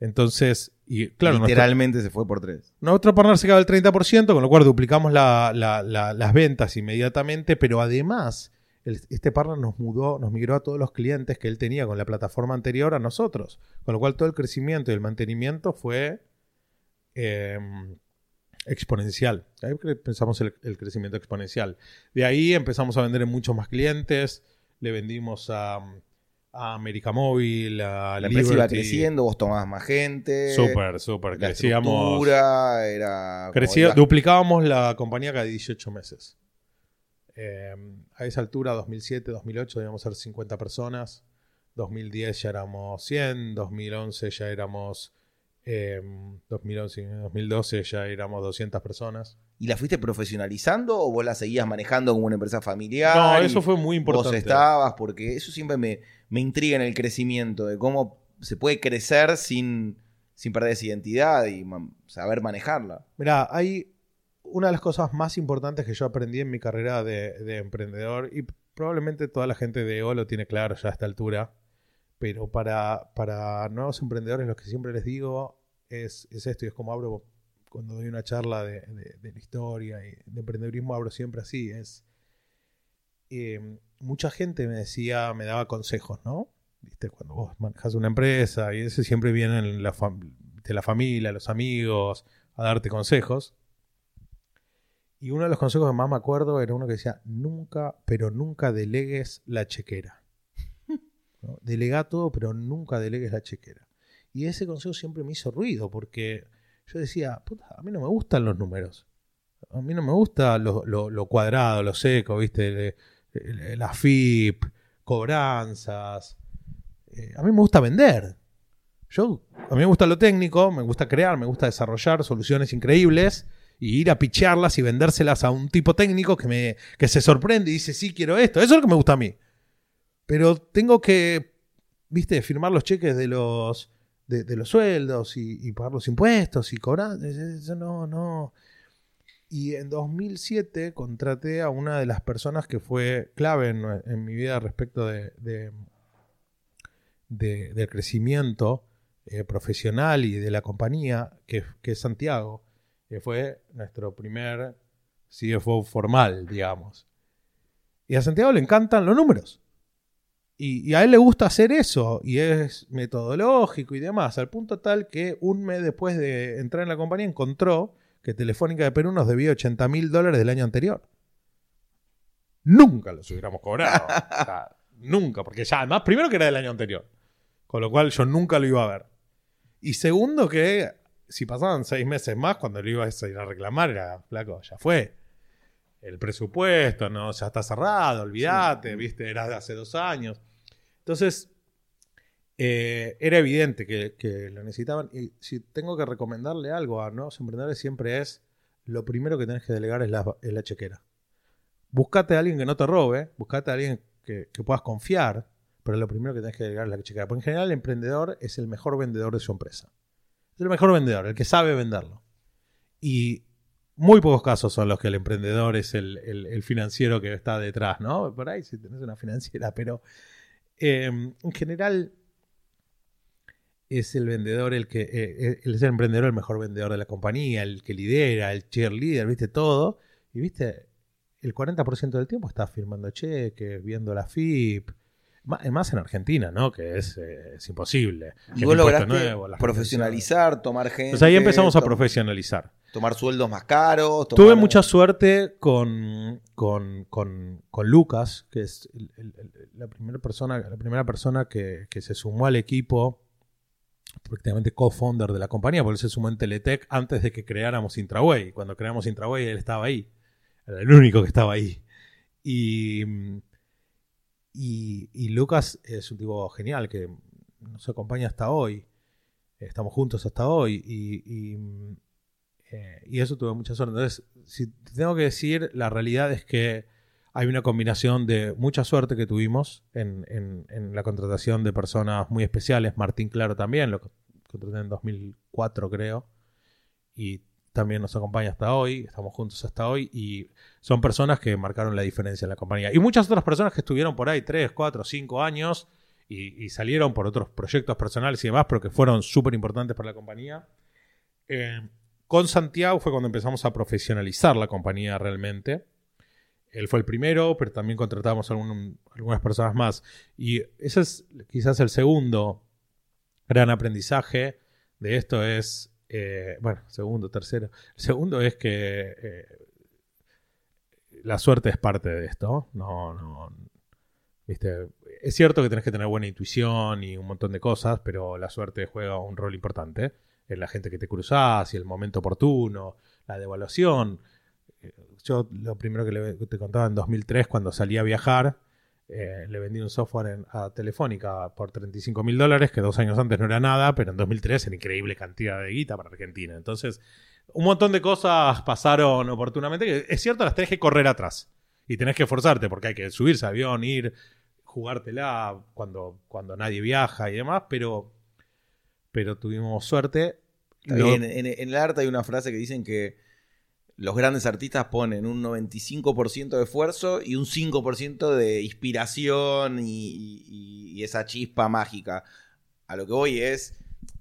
Entonces, y claro, literalmente se fue por 3. Nuestro partner se quedaba el 30%, con lo cual duplicamos las ventas inmediatamente, pero además este partner nos mudó, nos migró a todos los clientes que él tenía con la plataforma anterior a nosotros, con lo cual todo el crecimiento y el mantenimiento fue em, exponencial. Ahí pensamos el, el crecimiento exponencial. De ahí empezamos a vender en muchos más clientes, le vendimos a a América Móvil, a la empresa iba creciendo, vos tomabas más gente. Súper, súper. Crecíamos. era. Crecía, duplicábamos la compañía cada 18 meses. Eh, a esa altura, 2007, 2008, debíamos ser 50 personas. 2010 ya éramos 100. 2011 ya éramos. 2011 2012 ya éramos 200 personas. ¿Y la fuiste profesionalizando o vos la seguías manejando como una empresa familiar? No, eso fue muy importante. Vos estabas, porque eso siempre me, me intriga en el crecimiento, de cómo se puede crecer sin, sin perder esa identidad y saber manejarla. Mira, hay una de las cosas más importantes que yo aprendí en mi carrera de, emprendedor, y probablemente toda la gente de O lo tiene claro ya a esta altura, pero para, para nuevos emprendedores lo que siempre les digo es, esto, y es como abro cuando doy una charla de, la historia y de emprendedurismo, abro siempre así, es... Eh, mucha gente me decía, me daba consejos, ¿no? ¿Viste? Cuando vos manejas una empresa y eso siempre viene la de la familia, los amigos, a darte consejos. Y uno de los consejos que más me acuerdo era uno que decía, nunca, pero nunca delegues la chequera. Delega todo, pero nunca delegues la chequera. Y ese consejo siempre me hizo ruido, porque yo decía, puta, a mí no me gustan los números. A mí no me gusta lo, lo cuadrado, lo seco, ¿viste? la FIP, cobranzas. Eh, a mí me gusta vender. Yo, a mí me gusta lo técnico, me gusta crear, me gusta desarrollar soluciones increíbles y ir a pichearlas y vendérselas a un tipo técnico que, me, que se sorprende y dice, sí, quiero esto. Eso es lo que me gusta a mí. Pero tengo que, viste, firmar los cheques de los, de, los sueldos y, pagar los impuestos y cobrar. Eso no, no. Y en 2007 contraté a una de las personas que fue clave en, mi vida respecto de, del crecimiento eh, profesional y de la compañía, que, es Santiago, que fue nuestro primer CFO formal, digamos. Y a Santiago le encantan los números. Y, y, a él le gusta hacer eso, y es metodológico y demás, al punto tal que un mes después de entrar en la compañía encontró que Telefónica de Perú nos debía 80 mil dólares del año anterior. Nunca los hubiéramos cobrado. nunca, porque ya, además, primero que era del año anterior. Con lo cual yo nunca lo iba a ver. Y segundo que si pasaban seis meses más, cuando lo iba a ir a reclamar, era, flaco, ya fue. El presupuesto, no, ya está cerrado, olvídate, viste, era de hace dos años. Entonces, eh, era evidente que, lo necesitaban. Y si tengo que recomendarle algo a nuevos emprendedores, siempre es lo primero que tenés que delegar es la, chequera. Buscate a alguien que no te robe, buscate a alguien que, puedas confiar, pero lo primero que tenés que delegar es la chequera. Porque en general el emprendedor es el mejor vendedor de su empresa. Es el mejor vendedor, el que sabe venderlo. Y muy pocos casos son los que el emprendedor es el, financiero que está detrás, ¿no? Por ahí si tenés una financiera, pero eh, en general es el vendedor, el que eh, él es el emprendedor, el mejor vendedor de la compañía, el que lidera, el cheerleader, viste todo. Y viste, el 40% del tiempo está firmando cheques, viendo la FIP. Más en Argentina, ¿no? Que es, eh, es imposible. Y vos lograste profesionalizar, tomar gente. Pues ahí empezamos a profesionalizar. Tomar sueldos más caros. Tuve mucha suerte con, con, con, con Lucas, que es la primera persona, la primera persona que, que se sumó al equipo prácticamente co-founder de la compañía, porque él se sumó en Teletech antes de que creáramos Intraway. Cuando creamos Intraway, él estaba ahí. Era el único que estaba ahí. Y, y, Lucas es un tipo genial que nos acompaña hasta hoy. Estamos juntos hasta hoy. Y, eh, y, eso tuve mucha suerte. Entonces, si tengo que decir, la realidad es que hay una combinación de mucha suerte que tuvimos en, en, la contratación de personas muy especiales. Martín Claro también, lo contraté en 2004 creo. Y también nos acompaña hasta hoy, estamos juntos hasta hoy y son personas que marcaron la diferencia en la compañía. Y muchas otras personas que estuvieron por ahí 3, 4, 5 años y, salieron por otros proyectos personales y demás, pero que fueron súper importantes para la compañía. Eh, con Santiago fue cuando empezamos a profesionalizar la compañía realmente. Él fue el primero, pero también contratamos algunas personas más. Y ese es quizás el segundo gran aprendizaje de esto es, eh, bueno, segundo, tercero. El segundo es que eh, la suerte es parte de esto. No, no, viste, es cierto que tenés que tener buena intuición y un montón de cosas, pero la suerte juega un rol importante la gente que te cruzás y el momento oportuno, la devaluación yo lo primero que te contaba en 2003, cuando salí a viajar, eh, le vendí un software a Telefónica por 35 mil dólares, que dos años antes no era nada, pero en 2003 era increíble cantidad de guita para Argentina. Entonces, un montón de cosas pasaron oportunamente. es cierto, las tenés que correr atrás y tenés que esforzarte porque hay que subirse a avión, ir, jugártela cuando, cuando nadie viaja y demás, pero, pero tuvimos suerte. En, en el arte hay una frase que dicen que los grandes artistas ponen un 95% de esfuerzo y un 5% de inspiración y, esa chispa mágica. A lo que voy es,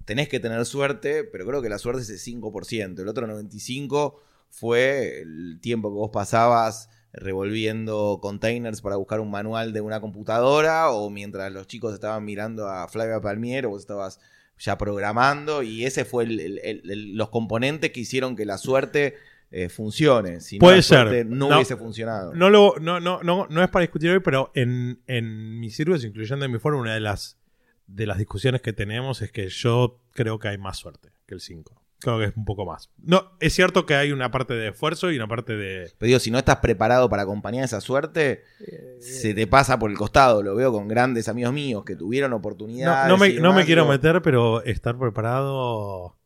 tenés que tener suerte, pero creo que la suerte es el 5%. El otro 95% fue el tiempo que vos pasabas revolviendo containers para buscar un manual de una computadora o mientras los chicos estaban mirando a Flavia Palmier o vos estabas ya programando y ese fue los componentes que hicieron que la suerte eh, funcione. Si Puede ser. No, hubiese funcionado. No, lo, no, no, no, no es para discutir hoy, pero en, en mis círculos, incluyendo en mi foro, una de las, de las discusiones que tenemos es que yo creo que hay más suerte que el 5. Creo que es un poco más. No, es cierto que hay una parte de esfuerzo y una parte de. Pero digo, si no estás preparado para acompañar esa suerte, eh, se te pasa por el costado. Lo veo con grandes amigos míos que tuvieron oportunidades. No, me, no me quiero meter, pero estar preparado.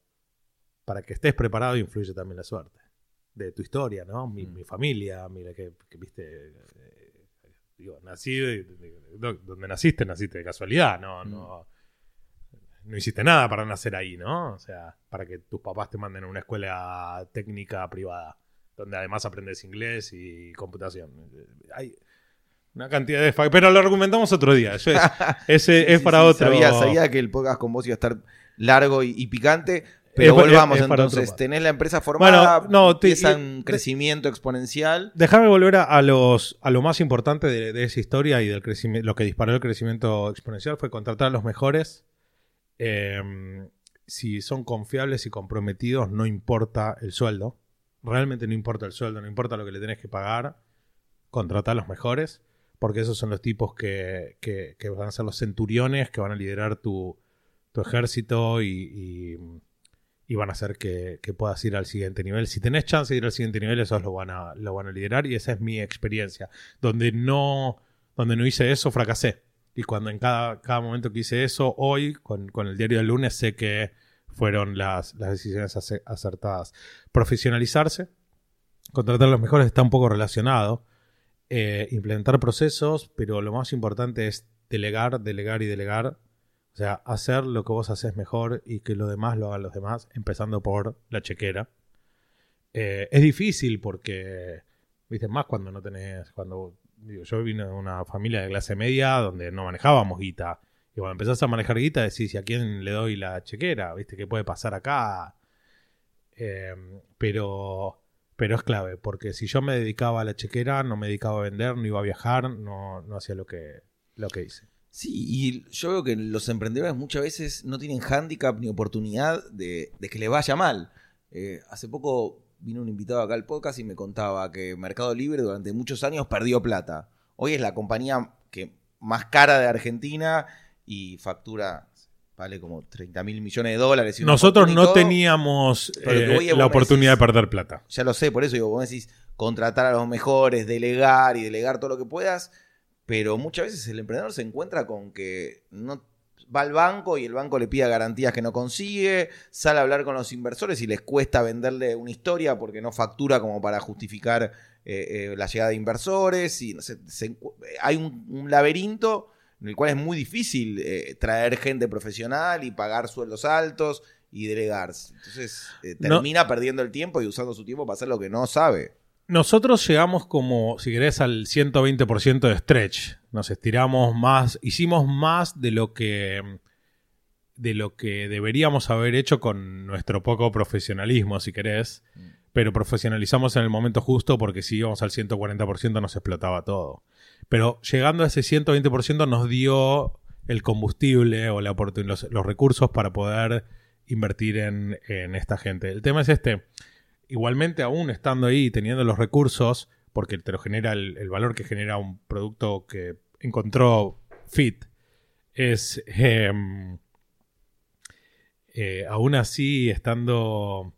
Para que estés preparado influye también la suerte de tu historia, ¿no? Mi, mm. familia, mira que, viste, eh, digo, nací, donde naciste, naciste de casualidad, no, mm. no, no hiciste nada para nacer ahí, ¿no? O sea, para que tus papás te manden a una escuela técnica privada, donde además aprendes inglés y computación. Hay una cantidad de... Pero lo argumentamos otro día, ese es para otro... Sabía, sabía, que el podcast con vos iba a estar largo y picante, pero volvamos entonces, tenés la empresa formada, bueno, no, empieza un crecimiento exponencial. Déjame volver a, los, a lo más importante de, esa historia y del crecimiento, lo que disparó el crecimiento exponencial fue contratar a los mejores. Em, si son confiables y comprometidos, no importa el sueldo. Realmente no importa el sueldo, no importa lo que le tenés que pagar. Contratar a los mejores, porque esos son los tipos que, van a ser los centuriones que van a liderar tu, ejército y van a hacer que, puedas ir al siguiente nivel. Si tenés chance de ir al siguiente nivel, esos lo van a, lo van a liderar y esa es mi experiencia. Donde no hice eso, fracasé. Y cuando en cada, cada momento que hice eso, hoy, con, el diario del lunes, sé que fueron las, decisiones acertadas. Profesionalizarse, contratar a los mejores está un poco relacionado. Eh, implementar procesos, pero lo más importante es delegar, delegar y delegar o sea, hacer lo que vos haces mejor y que lo demás lo hagan los demás, empezando por la chequera. Eh, es difícil porque, viste, más cuando no tenés, cuando yo vine de una familia de clase media donde no manejábamos guita Y cuando empezás a manejar guita, decís, ¿y a quién le doy la chequera? ¿Viste qué puede pasar acá? Eh, pero, pero es clave, porque si yo me dedicaba a la chequera, no me dedicaba a vender, no iba a viajar, no, no hacía lo que, lo que hice. Sí, y yo veo que los emprendedores muchas veces no tienen hándicap ni oportunidad de, de que les vaya mal. Eh, hace poco vino un invitado acá al podcast y me contaba que Mercado Libre durante muchos años perdió plata. Hoy es la compañía que más cara de Argentina y factura, vale como 30 mil millones de dólares. y Nosotros no todo. teníamos eh, voy la oportunidad decís- de perder plata. Ya lo sé, por eso digo, vos decís contratar a los mejores, delegar y delegar todo lo que puedas, pero muchas veces el emprendedor se encuentra con que no va al banco y el banco le pide garantías que no consigue, sale a hablar con los inversores y les cuesta venderle una historia porque no factura como para justificar eh, eh, la llegada de inversores, y no sé, se encu- hay un, un laberinto en el cual es muy difícil eh, traer gente profesional y pagar sueldos altos y delegar. Entonces eh, No. termina perdiendo el tiempo y usando su tiempo para hacer lo que no sabe. Nosotros llegamos como, si querés, al 120% de stretch. Nos estiramos más, hicimos más de lo que de lo que deberíamos haber hecho con nuestro poco profesionalismo, si querés. Pero profesionalizamos en el momento justo porque si íbamos al 140% nos explotaba todo. Pero llegando a ese 120% nos dio el combustible o la los, los recursos para poder invertir en, en esta gente. El tema es este. Igualmente, aún estando ahí, teniendo los recursos, porque te lo genera el valor que genera un producto que encontró Fit, es em, eh, aún así estando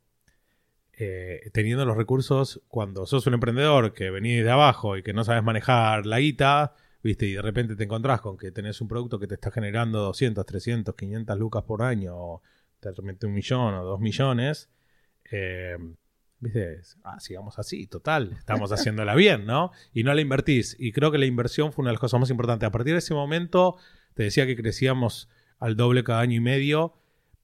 eh, teniendo los recursos cuando sos un emprendedor que venís de abajo y que no sabes manejar la guita, viste, y de repente te encontrás con que tenés un producto que te está generando 200, 300, 500 lucas por año, o de repente un millón o dos millones, eh, viste, ah, sigamos así, total, estamos haciéndola bien, ¿no? Y no la invertís. Y creo que la inversión fue una de las cosas más importantes. A partir de ese momento, te decía que crecíamos al doble cada año y medio,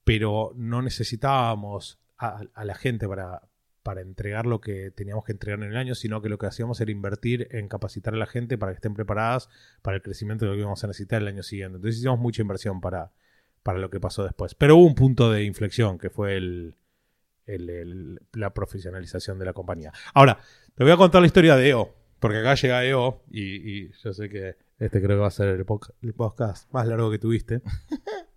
pero no necesitábamos a, la gente para, para entregar lo que teníamos que entregar en el año, sino que lo que hacíamos era invertir en capacitar a la gente para que estén preparadas para el crecimiento de lo que íbamos a necesitar el año siguiente. Entonces hicimos mucha inversión para, para lo que pasó después. Pero hubo un punto de inflexión que fue el, el- el- la profesionalización de la compañía. Ahora, te voy a contar la historia de EO, porque acá llega EO y, y yo sé que este creo que va a ser el, podcast más largo que tuviste.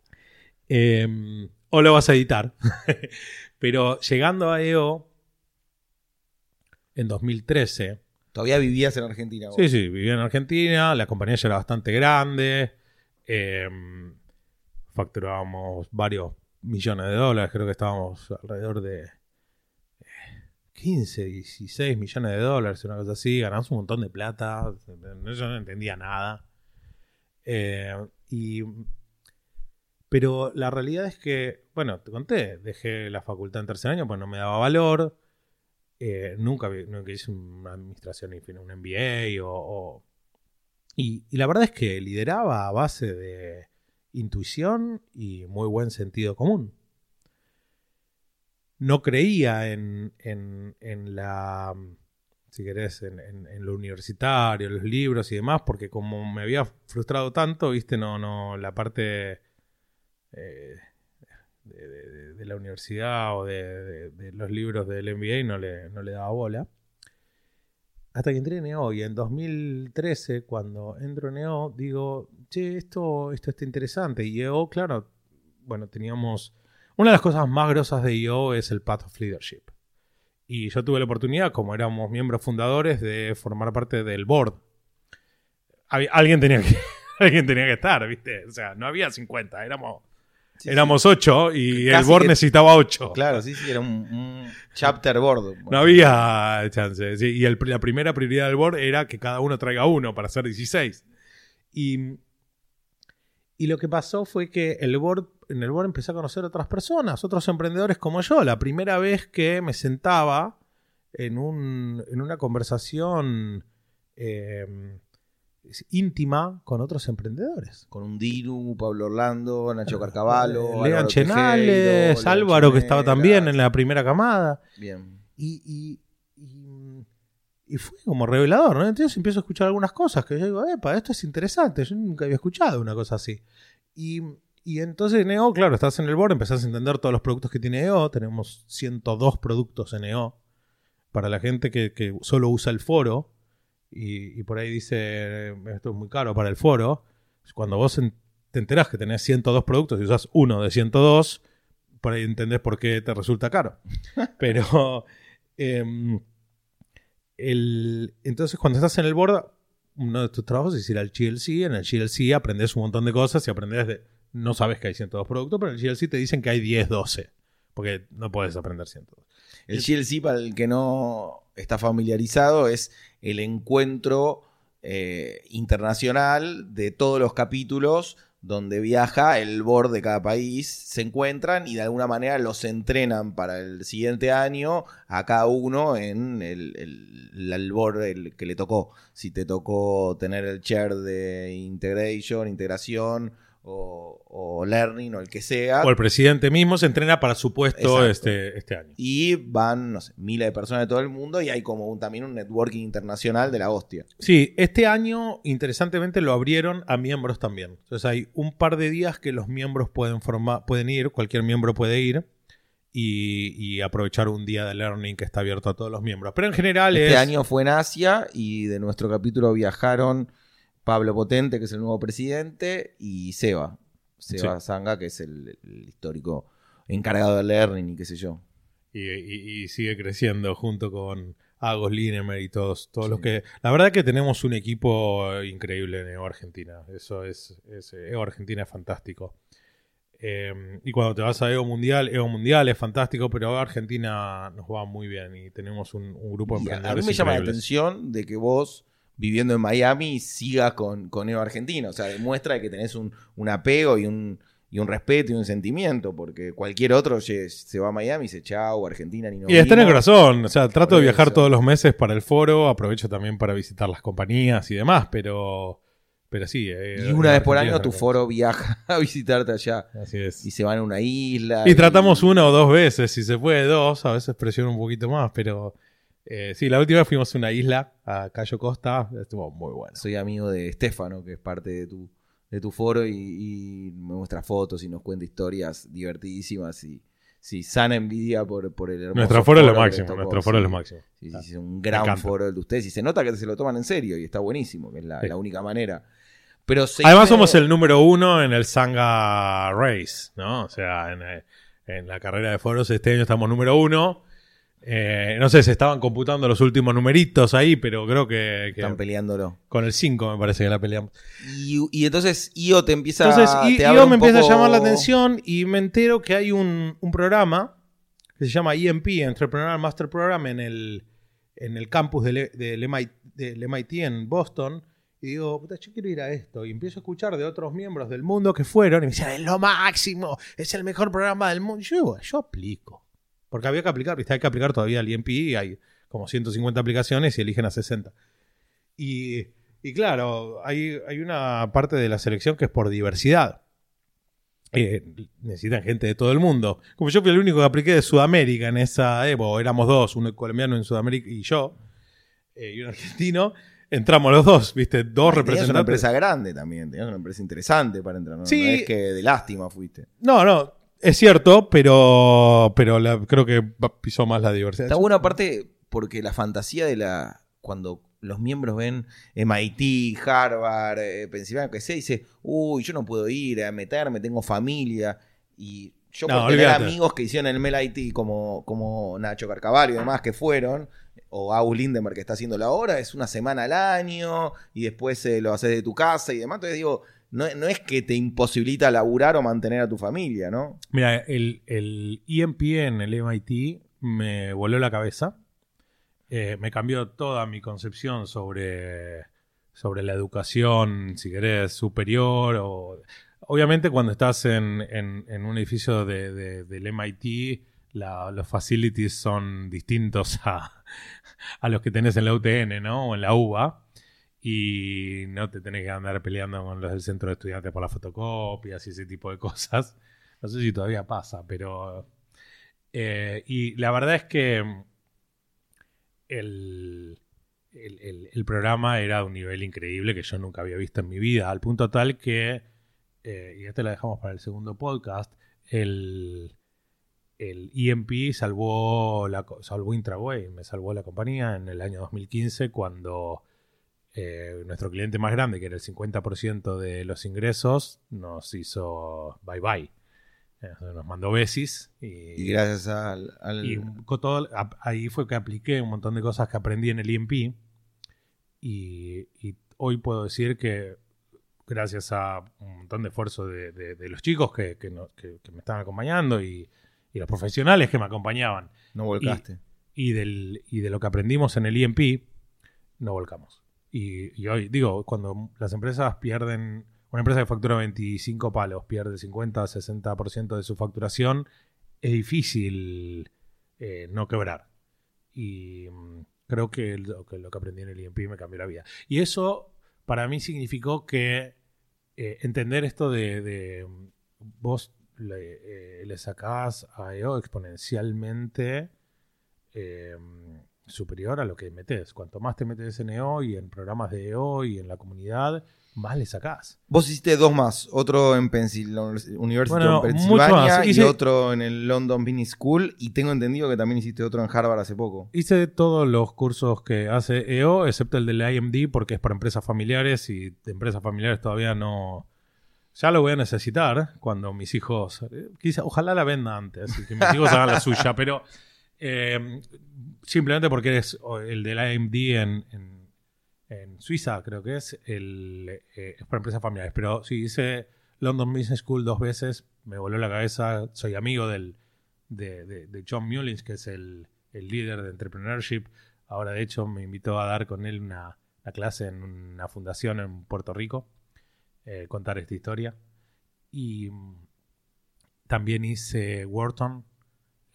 Em, o lo vas a editar. Pero llegando a EO en 2013, Todavía vivías en Argentina. vos. Sí, sí, vivía en Argentina, la compañía ya era bastante grande, eh, facturábamos varios millones de dólares, creo que estábamos alrededor de eh, 15, 16 millones de dólares, una cosa así, ganamos un montón de plata, yo no entendía nada. Eh, y, pero la realidad es que, bueno, te conté, dejé la facultad en tercer año, pues no me daba valor. Eh, nunca, nunca hice una administración, un MBA o... o- y la verdad es que lideraba a base de intuición y muy buen sentido común. No creía en, en- en la, si querés, en, en- lo universitario, los libros y demás, porque como me había frustrado tanto, viste, no, no, la parte eh, de, la universidad o de los libros del MBA no le, no le daba bola. Hasta que entré en EO y en 2013, cuando entro en EO, digo, che, esto, esto está interesante. Y EO, claro, bueno, teníamos... Una de las cosas más grosas de EO es el Path of Leadership. Y yo tuve la oportunidad, como éramos miembros fundadores, de formar parte del board. Había- alguien, tenía que, alguien tenía que estar, ¿viste? O sea, no había 50, éramos, Sí, éramos 8 y el Casi board que- necesitaba 8. sí. Claro, sí, sí, era un, un chapter board. No había chance. sí, y el- la primera prioridad del board era que cada uno traiga uno para hacer 16. Y, y lo que pasó fue que el board, en el board empecé a conocer otras personas, otros emprendedores como yo. La primera vez que me sentaba en, un, en una conversación eh, íntima con otros emprendedores. Con un Dinu, Pablo Orlando, Nacho Carcavalo. Lean Álvaro Chenales, Tejero, Álvaro que Lean estaba también en la primera camada. Bien. Y- y fue como revelador, ¿no? Entonces empiezo a escuchar algunas cosas que yo digo, epa, esto es interesante, yo nunca había escuchado una cosa así. Y, y entonces Neo, claro, estás en el board, empezás a entender todos los productos que tiene EO. Tenemos 102 productos en EO. Para la gente que, que solo usa el foro y, y por ahí dice, esto es muy caro para el foro. Cuando vos en- te enterás que tenés 102 productos y usás uno de 102, por ahí entendés por qué te resulta caro. Pero em, el- entonces cuando estás en el board, uno de tus trabajos es ir al GLC. En el GLC aprendes un montón de cosas y aprendes de... No sabes que hay 102 productos, pero en el GLC te dicen que hay 10, 12. Porque no puedes aprender 102. El GLC, para el que no está familiarizado, es el encuentro eh, internacional de todos los capítulos donde viaja el board de cada país, se encuentran y de alguna manera los entrenan para el siguiente año a cada uno en el, el- board el que le tocó. Si te tocó tener el chair de integration, integración o, o learning o el que sea, O el presidente mismo se entrena para su puesto este, este año. y van, no sé, miles de personas de todo el mundo y hay como un- también un networking internacional de la hostia. Sí, este año, interesantemente, lo abrieron a miembros también. Entonces hay un par de días que los miembros pueden, formar, pueden ir, cualquier miembro puede ir y, y aprovechar un día de learning que está abierto a todos los miembros. Pero en general Este es... año fue en Asia y de nuestro capítulo viajaron Pablo Potente, que es el nuevo presidente, y Seba. Seba Zanga, que es el, el histórico encargado de learning y qué sé yo. Y, y- y sigue creciendo junto con Agos Linemer y todos, todos Sí. los que... La verdad que tenemos un equipo increíble en EO Argentina. Eso es... es EO Argentina es fantástico. Eh, y cuando te vas a EO Mundial, EO Mundial es fantástico, pero EO Argentina nos va muy bien y tenemos un, un grupo de Y a, mí me llama la atención de que vos, viviendo en Miami, sigas con, con Neo Argentina. O sea, demuestra que tenés un, un apego y un, y un respeto y un sentimiento, porque cualquier otro oye, se va a Miami y dice, chao, Argentina, ni nos Y está en el vimos". corazón, o sea, trato de viajar todos los meses para el foro, aprovecho también para visitar las compañías y demás, pero, pero sí. eh, Y una vez por año tu foro viaja a visitarte allá. Así es. Y se van a una isla. Y tratamos una o dos veces, si se puede dos, a veces presiono un poquito más, pero eh, sí, la última vez fuimos a una isla, a Cayo Costa, estuvo muy bueno. Soy amigo de Estefano, que es parte de tu, de tu foro, y, y me muestra fotos y nos cuenta historias divertidísimas. Y sí, sana envidia por, por el hermoso Nuestro foro es lo máximo, tocó, nuestro foro sí. es lo máximo. Sí, sí, Ah, sí, es un gran foro el de ustedes. Y se nota que se lo toman en serio y está buenísimo, que es la, Sí. la única manera. Pero Además somos el número uno en el Sanga Race, ¿no? O sea, en, eh, en la carrera de foros este año estamos número uno. Eh, no sé, se estaban computando los últimos numeritos ahí, pero creo que, que Están peleándolo. con el 5 me parece que la peleamos. Y, y entonces IO te empieza Entonces, y, te un me empieza poco- a llamar la atención y me entero que hay un, un programa que se llama EMP, Entrepreneurial Master Program, en el, en el campus del, del MIT, del MIT en Boston. Y digo, puta, yo quiero ir a esto. Y empiezo a escuchar de otros miembros del mundo que fueron y me decían, es lo máximo, es el mejor programa del mundo. Y yo digo, yo aplico. Porque había que aplicar, ¿viste? hay que aplicar todavía al EMP y hay como 150 aplicaciones y eligen a 60. Y, y claro, hay, hay una parte de la selección que es por diversidad. Eh, necesitan gente de todo el mundo. Como yo fui el único que apliqué de Sudamérica en esa Evo, éramos dos, uno colombiano en Sudamérica y yo, eh, y un argentino, entramos los dos, ¿viste? Dos Tenías una representantes. empresa grande también, tenías una empresa interesante para entrar. ¿no? Sí. No es que de lástima fuiste. No, no, es cierto, pero, pero la- creo que pisó más la diversidad. Está buena parte porque la fantasía de la. Cuando los miembros ven MIT, Harvard, eh, Pensilvania, que sé, dice, uy, yo no puedo ir a meterme, tengo familia. Y yo No, por tener amigos que hicieron el MIT como, como Nacho Carcavalio y demás que fueron, o Agus Lindemer que está haciendo la hora, es una semana al año y después eh, lo haces de tu casa y demás. Entonces digo, no, no es que te imposibilita laburar o mantener a tu familia, ¿no? Mira, el, el EMP en el MIT me voló la cabeza. Eh, me cambió toda mi concepción sobre, sobre la educación, si querés, superior. O... Obviamente cuando estás en, en- un edificio de- de- del MIT, la- los facilities son distintos a, a los que tenés en la UTN, ¿no? O en la UBA. Y no te tenés que andar peleando con los del centro de estudiantes por las fotocopias y ese tipo de cosas. No sé si todavía pasa, pero... eh, y la verdad es que el, el- el- programa era de un nivel increíble que yo nunca había visto en mi vida, al punto tal que eh, y este la dejamos para el segundo podcast, el, el EMP salvó, la, salvó Intraway, me salvó la compañía en el año 2015 cuando eh, nuestro cliente más grande, que era el 50% de los ingresos, nos hizo bye bye. Eh, nos mandó besis. Y, Y gracias al... al- y con todo- a- ahí fue que apliqué un montón de cosas que aprendí en el IMP. Y, y hoy puedo decir que gracias a un montón de esfuerzo de, de- de los chicos que, que no- que- que me estaban acompañando y, y los profesionales que me acompañaban no volcaste. y, del, y de lo que aprendimos en el IMP, no volcamos. Y, hoy, digo, cuando las empresas pierden, una empresa que factura 25 palos pierde 50, 60% de su facturación, es difícil eh, no quebrar. Y mm, creo que lo, que aprendí en el IMP me cambió la vida. Y eso para mí significó que eh, entender esto de, de, mm, vos le, eh, le sacás a EO exponencialmente eh, superior a lo que metes. Cuanto más te metes en EO y en programas de EO y en la comunidad, más le sacás. Vos hiciste dos más, otro en Pensil- la University Bueno, of Pennsylvania y otro en el London Business School y tengo entendido que también hiciste otro en Harvard hace poco. Hice todos los cursos que hace EO, excepto el del IMD, porque es para empresas familiares y de empresas familiares todavía no. Ya lo voy a necesitar cuando mis hijos. eh, Quizá, ojalá la venda antes y que mis hijos hagan la suya, pero eh, simplemente porque es o, el del IMD en, en- en Suiza, creo que es, el, eh, es para empresas familiares. Pero sí, hice London Business School dos veces, me voló la cabeza, soy amigo del, de, de- de John Mullins, que es el, el líder de entrepreneurship. Ahora, de hecho, me invitó a dar con él una, una clase en una fundación en Puerto Rico, eh, contar esta historia. Y mm, también hice Wharton,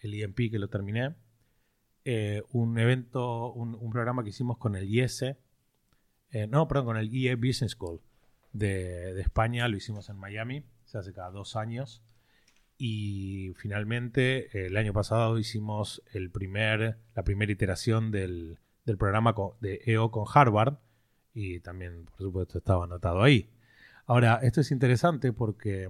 el EMP que lo terminé. eh, un evento, un, programa que hicimos con el IESE, eh, no, perdón, con el IE Business School de, de España, lo hicimos en Miami, se hace cada dos años. Y finalmente, el año pasado hicimos el primer, la primera iteración del, del programa de EO con Harvard. Y también, por supuesto, estaba anotado ahí. Ahora, esto es interesante porque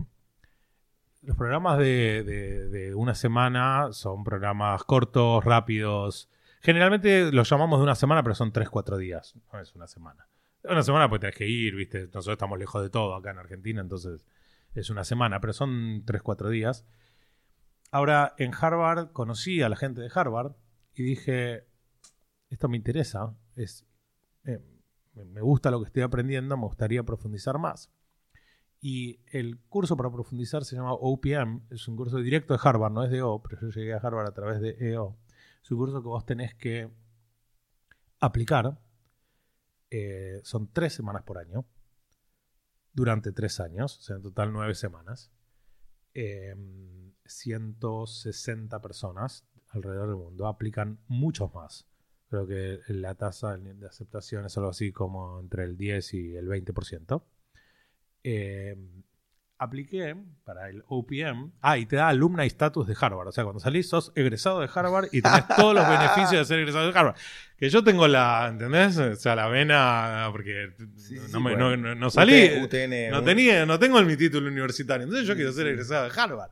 los programas de, una semana son programas cortos, rápidos. Generalmente los llamamos de una semana, pero son 3-4 días. No es una semana. Una semana pues tenés que ir, ¿viste? Nosotros estamos lejos de todo acá en Argentina, entonces es una semana, pero son 3-4 días. Ahora, en Harvard conocí a la gente de Harvard y dije, esto me interesa, es, eh, me gusta lo que estoy aprendiendo, me gustaría profundizar más. Y el curso para profundizar se llama OPM, es un curso directo de Harvard, no es de O, pero yo llegué a Harvard a través de EO. Es un curso que vos tenés que aplicar. eh, son tres semanas por año, durante tres años, o sea, en total nueve semanas. Eh, 160 personas alrededor del mundo aplican muchos más. Creo que la tasa de aceptación es algo así como entre el 10 y el 20%. Eh, apliqué para el OPM. Ah, y te da alumni status de Harvard. O sea, cuando salís sos egresado de Harvard y tenés todos los beneficios de ser egresado de Harvard. Que yo tengo la, ¿entendés? O sea, la vena, porque Sí, no, sí, me- bueno. no- no- no salí. UTN, no tenía, no tengo mi título universitario. Entonces yo quiero ser egresado de Harvard.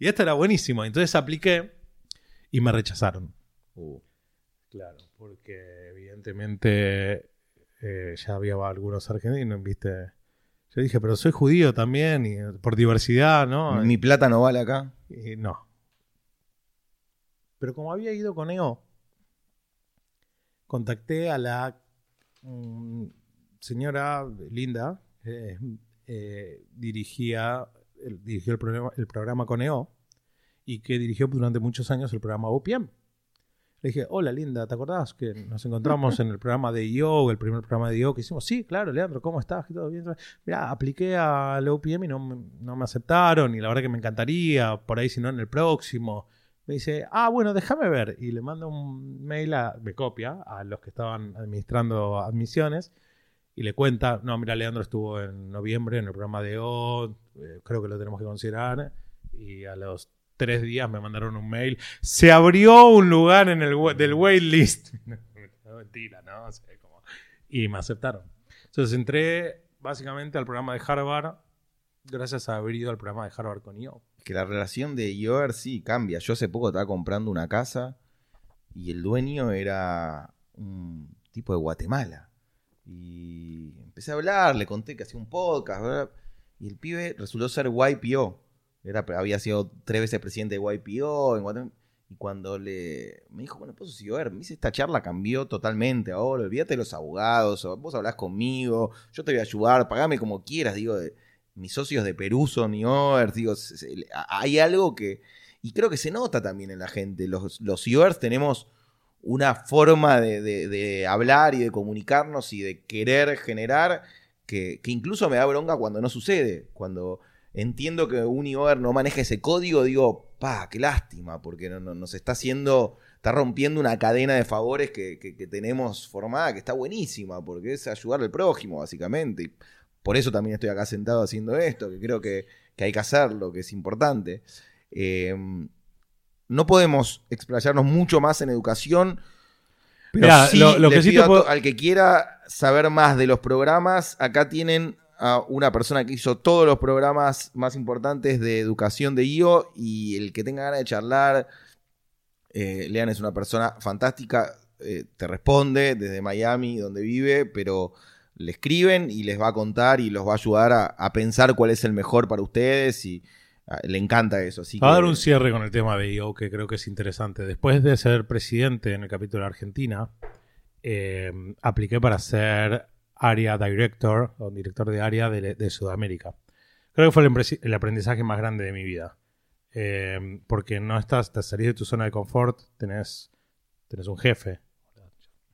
Y esto era buenísimo. Entonces apliqué y me rechazaron. Uh, Claro, porque evidentemente eh, ya había algunos argentinos, viste. Yo dije, pero soy judío también, y por diversidad, ¿no? Mi plata no vale acá. Y no. Pero como había ido con EO, contacté a la mm, señora Linda, eh, eh, dirigía, el- dirigió el programa, el programa con EO y que dirigió durante muchos años el programa OPM. Le dije, hola Linda, ¿te acordás que nos encontramos en el programa de IO, el primer programa de IO que hicimos? Sí, claro, Leandro, ¿cómo estás? ¿Qué ¿Todo bien? Mira, apliqué al OPM y no, no me aceptaron y la verdad que me encantaría, por ahí si no en el próximo. Me dice, ah, bueno, déjame ver. Y le mando un mail, a, me copia, a los que estaban administrando admisiones y le cuenta, no, mira, Leandro estuvo en noviembre en el programa de O, eh, creo que lo tenemos que considerar. Y a los tres días me mandaron un mail, se abrió un lugar en el del waitlist. Mentira, ¿no? Y me aceptaron. Entonces entré básicamente al programa de Harvard gracias a haber ido al programa de Harvard con IO. Que la relación de IOR sí cambia. Yo hace poco estaba comprando una casa y el dueño era un tipo de Guatemala. Y empecé a hablar, le conté que hacía un podcast, ¿verdad? y el pibe resultó ser YPO. Era, había sido tres veces presidente de YPO en. Y cuando le me dijo, bueno, pues si ver, me dice, esta charla cambió totalmente ahora, olvídate de los abogados, vos hablás conmigo, yo te voy a ayudar, pagame como quieras, digo, de, mis socios de Perú son IOERS, digo, hay algo que, y creo que se nota también en la gente, los, los IOERS tenemos una forma de, hablar y de comunicarnos y de querer generar que, que incluso me da bronca cuando no sucede, cuando entiendo que un IOER no maneja ese código, digo, pa, qué lástima, porque no, nos está haciendo, está rompiendo una cadena de favores que, tenemos formada, que está buenísima, porque es ayudar al prójimo, básicamente. Y por eso también estoy acá sentado haciendo esto, que creo que, hay que hacerlo, que es importante. Em, no podemos explayarnos mucho más en educación. Pero lo, que pido al que quiera saber más de los programas, acá tienen a una persona que hizo todos los programas más importantes de educación de IO y el que tenga ganas de charlar, eh, Lean es una persona fantástica, eh, te responde desde Miami, donde vive, pero le escriben y les va a contar y los va a ayudar a, pensar cuál es el mejor para ustedes y ah, le encanta eso. Así va a dar un cierre con el tema de IO que creo que es interesante. Después de ser presidente en el capítulo de Argentina, eh, apliqué para ser área director o director de área de, Sudamérica. Creo que fue el, aprendizaje más grande de mi vida. Eh, porque no estás, te salís de tu zona de confort, tenés, tenés un jefe.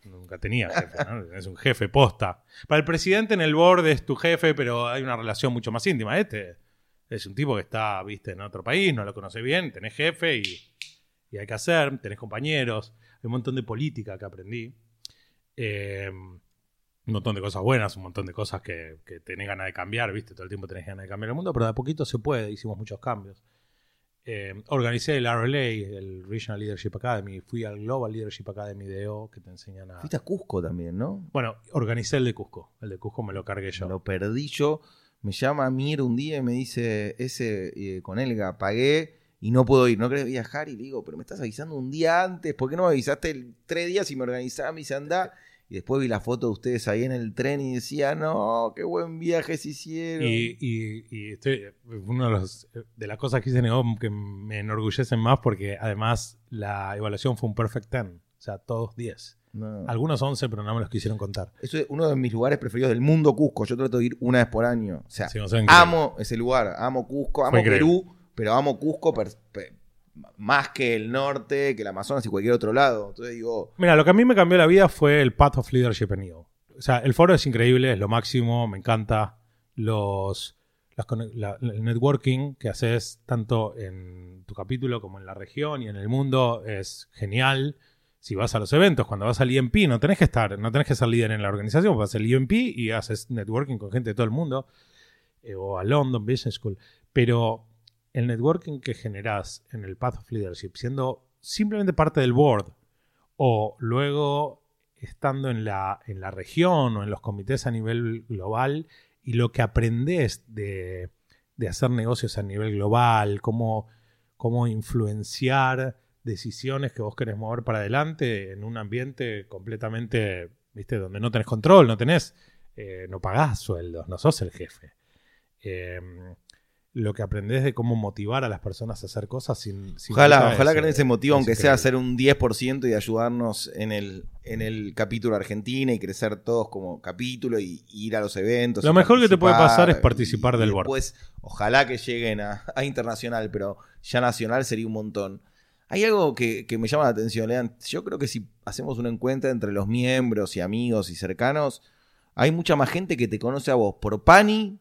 Nunca tenía jefe, ¿no? tenés un jefe posta. Para el presidente en el board es tu jefe, pero hay una relación mucho más íntima. Este es un tipo que está, viste, en otro país, no lo conoce bien, tenés jefe y, y hay que hacer, tenés compañeros, hay un montón de política que aprendí. Eh, un montón de cosas buenas, un montón de cosas que, que tenés ganas de cambiar, ¿viste? Todo el tiempo tenés ganas de cambiar el mundo, pero de a poquito se puede, hicimos muchos cambios. Eh, organicé el RLA, el Regional Leadership Academy, fui al Global Leadership Academy de EO, que te enseñan a... Fuiste a Cusco también, ¿no? Bueno, organicé el de Cusco, el de Cusco me lo cargué yo. lo perdí yo, me llama Mir un día y me dice, ese eh, con Elga, pagué y no puedo ir, no querés viajar, y le digo, pero me estás avisando un día antes, ¿por qué no me avisaste tres días y me organizaba, me dice, anda y después vi la foto de ustedes ahí en el tren y decía, no, qué buen viaje se hicieron. Y, y, estoy, una de, de, las cosas que hice en que me enorgullecen más porque además la evaluación fue un perfect 10, o sea, todos 10. Algunos 11, pero no me los quisieron contar. Eso es uno de mis lugares preferidos del mundo, Cusco. Yo trato de ir una vez por año. O sea, amo ese lugar, amo Cusco, amo Perú, pero amo Cusco más que el norte, que el Amazonas y cualquier otro lado. Entonces digo. Mira, lo que a mí me cambió la vida fue el Path of Leadership en IO. O sea, el foro es increíble, es lo máximo, me encanta. Los, el networking que haces tanto en tu capítulo como en la región y en el mundo es genial. Si vas a los eventos, cuando vas al IMP, no tenés que estar, no tenés que ser líder en la organización, vas al IMP y haces networking con gente de todo el mundo. Eh, o a London Business School. Pero el networking que generás en el Path of Leadership, siendo simplemente parte del board, o luego estando en la, en la región o en los comités a nivel global, y lo que aprendes de, hacer negocios a nivel global, cómo, cómo influenciar decisiones que vos querés mover para adelante en un ambiente completamente, viste, donde no tenés control, no tenés, eh, no pagás sueldos, no sos el jefe. Eh, lo que aprendes de cómo motivar a las personas a hacer cosas sin... ojalá, ojalá que nadie se motive, aunque sea hacer un 10% y ayudarnos en el, en el capítulo Argentina y crecer todos como capítulo y, ir a los eventos. Lo mejor que te puede pasar es participar del board. Pues ojalá que lleguen a, internacional, pero ya nacional sería un montón. Hay algo que, que me llama la atención, Lean. Yo creo que si hacemos un encuentro entre los miembros y amigos y cercanos, hay mucha más gente que te conoce a vos por Pani,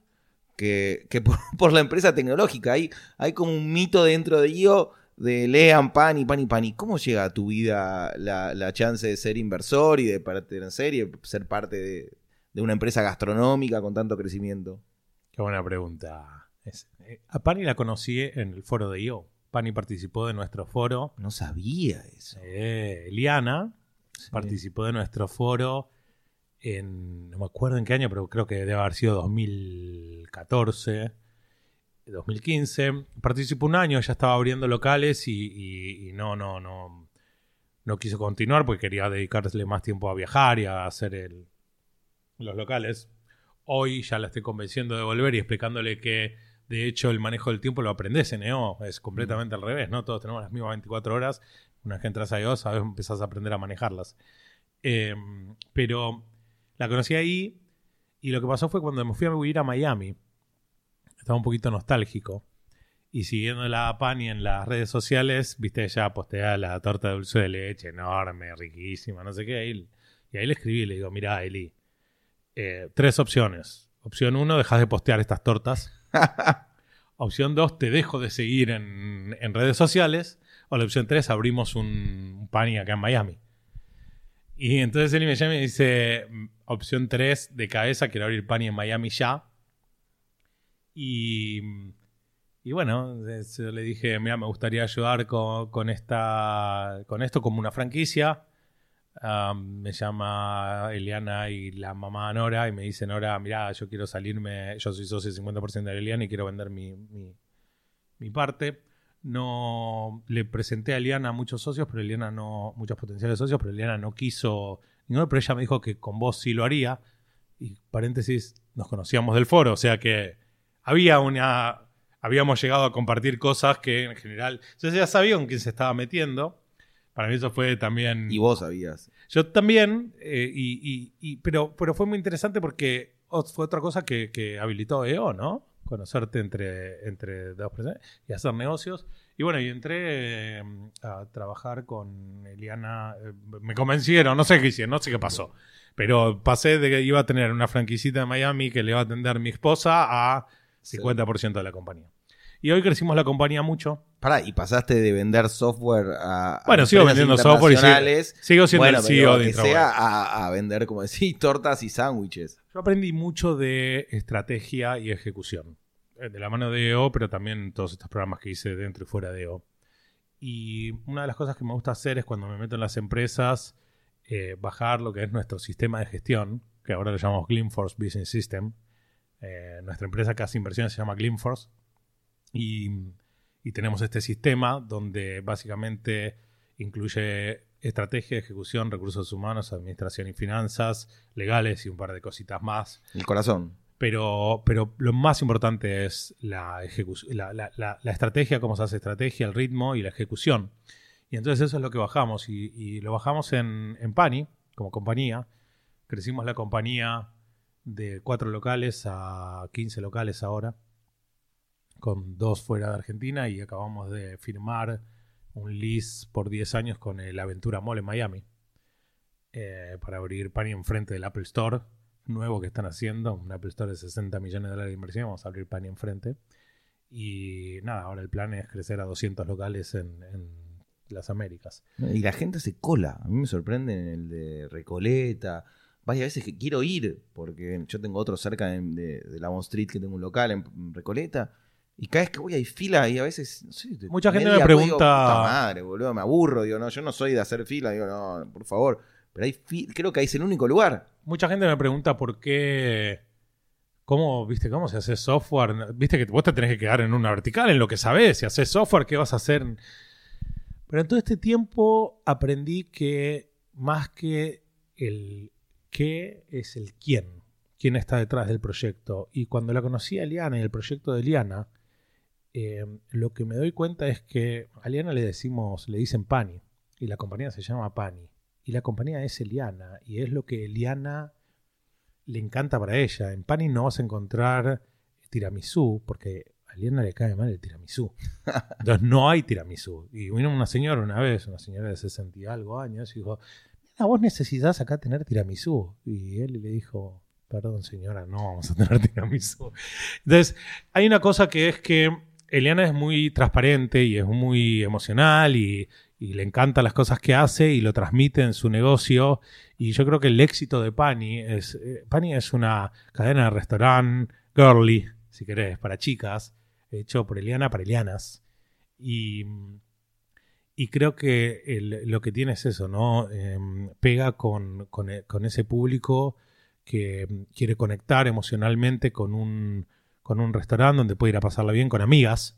que, por, la empresa tecnológica. Hay, hay como un mito dentro de ello de lean pan y pan y pan. ¿Y cómo llega a tu vida la, chance de ser inversor y de pertenecer y ser parte de, una empresa gastronómica con tanto crecimiento? Qué buena pregunta. Eh, a Pani la conocí en el foro de IO. Pani participó de nuestro foro. No sabía eso. Eh, Eliana participó de nuestro foro no me acuerdo en qué año, pero creo que debe haber sido 2014. 2015. Participó un año, ya estaba abriendo locales y, y- y no, no, no, no quiso continuar porque quería dedicarle más tiempo a viajar y a hacer el, los locales. Hoy ya la estoy convenciendo de volver y explicándole que de hecho el manejo del tiempo lo aprendes en EO, es completamente al revés, ¿no? Todos tenemos las mismas 24 horas, una vez que entras a EO sabes, empezás a aprender a manejarlas. Eh, pero la conocí ahí y lo que pasó fue cuando me fui a vivir a Miami, estaba un poquito nostálgico. Y siguiendo la Pani en las redes sociales, viste, ella postea la torta de dulce de leche enorme, riquísima, no sé qué. Y, y ahí le escribí y le digo, mira, Eli, eh, tres opciones. Opción uno, dejas de postear estas tortas. opción dos, te dejo de seguir en, en redes sociales. O la opción tres, abrimos un, un Pani acá en Miami. Y entonces Eli me llama y me dice, opción tres, de cabeza, quiero abrir Pani en Miami ya. Y, y bueno, es- le dije, mira, me gustaría ayudar con, con esta, con esto como una franquicia. Me llama Eliana y la mamá Nora y me dice, Nora, mira, yo quiero salirme, yo soy socio 50% de Eliana y quiero vender mi, mi, mi parte. No le presenté a Eliana muchos socios, pero Eliana no, muchos potenciales socios, pero Eliana no quiso ninguno, pero ella me dijo que con vos sí lo haría. Y paréntesis, nos conocíamos del foro, o sea que había una. Habíamos llegado a compartir cosas que en general. Yo ya sabía con quién se estaba metiendo. Para mí eso fue también. Y vos sabías. Yo también, eh, y, y- y- pero, pero fue muy interesante porque ot- fue otra cosa que, que habilitó EO, ¿no? Conocerte entre, entre dos personas y hacer negocios. Y bueno, y entré eh, a trabajar con Eliana. eh, me convencieron, no sé qué hicieron, no sé qué pasó. Pero pasé de que iba a tener una franquicita en Miami que le iba a atender mi esposa a 50% de la compañía. Y hoy crecimos la compañía mucho. Pará, y pasaste de vender software a. a Bueno, sigo empresas vendiendo software y sigo, sigo siendo Bueno, el CEO de que sea a, a vender, como decís, tortas y sándwiches. Yo aprendí mucho de estrategia y ejecución. Eh, De la mano de EO, pero también todos estos programas que hice dentro y fuera de EO. Y una de las cosas que me gusta hacer es cuando me meto en las empresas, eh, bajar lo que es nuestro sistema de gestión, que ahora lo llamamos Gleanforce Business System. Eh, nuestra empresa que hace inversiones se llama Gleanforce. Y, y tenemos este sistema donde básicamente incluye estrategia, ejecución, recursos humanos, administración y finanzas, legales y un par de cositas más. El corazón. Pero, pero lo más importante es la, estrategia, cómo se hace estrategia, el ritmo y la ejecución. Y entonces eso es lo que bajamos. Y, lo bajamos en, en Pani, como compañía. Crecimos la compañía de cuatro locales a 15 locales ahora, con dos fuera de Argentina. Y acabamos de firmar un lease por 10 años con el Aventura Mall en Miami. eh, para abrir Pani enfrente del Apple Store nuevo que están haciendo, un Apple Store de 60 millones de dólares de inversión, vamos a abrir Pani enfrente. Y nada, ahora el plan es crecer a 200 locales en, en las Américas. Y la gente se cola. A mí me sorprende en el de Recoleta. Varias veces que quiero ir, porque yo tengo otro cerca de, de, de la Bond Street que tengo un local en Recoleta. Y cada vez que voy hay fila y a veces, no sé, de Mucha gente me pregunta- digo, "Puta madre, boludo, me aburro. Digo, no, yo no soy de hacer fila. Digo, no, por favor. Pero hay creo que ahí es el único lugar. Mucha gente me pregunta por qué. ¿Cómo, viste, cómo se hace software? Viste que vos te tenés que quedar en una vertical, en lo que sabés. Si haces software, ¿qué vas a hacer? Pero en todo este tiempo aprendí que más que el qué es el quién. Quién está detrás del proyecto. Y cuando la conocí a Eliana y el proyecto de Eliana, eh, lo que me doy cuenta es que a Eliana le decimos, le dicen Pani. Y la compañía se llama Pani. Y la compañía es Eliana. Y es lo que Eliana le encanta para ella. En Pani no vas a encontrar tiramisú, porque a Eliana le cae mal el tiramisú. Entonces no hay tiramisú. Y vino una señora una vez, una señora de 60 y algo años, y dijo, "Nena, vos necesitas acá tener tiramisú. Y él le dijo, perdón señora, no vamos a tener tiramisú. Entonces, hay una cosa que es que Eliana es muy transparente y es muy emocional y, y le encantan las cosas que hace y lo transmite en su negocio. Y yo creo que el éxito de Pani es. eh, Pani es una cadena de restaurante girly, si querés, para chicas, hecho por Eliana para Elianas. Y, y creo que lo que tiene es eso, ¿no? Em, pega con, con e- con ese público que mm, quiere conectar emocionalmente con un, con un restaurante donde puede ir a pasarla bien con amigas.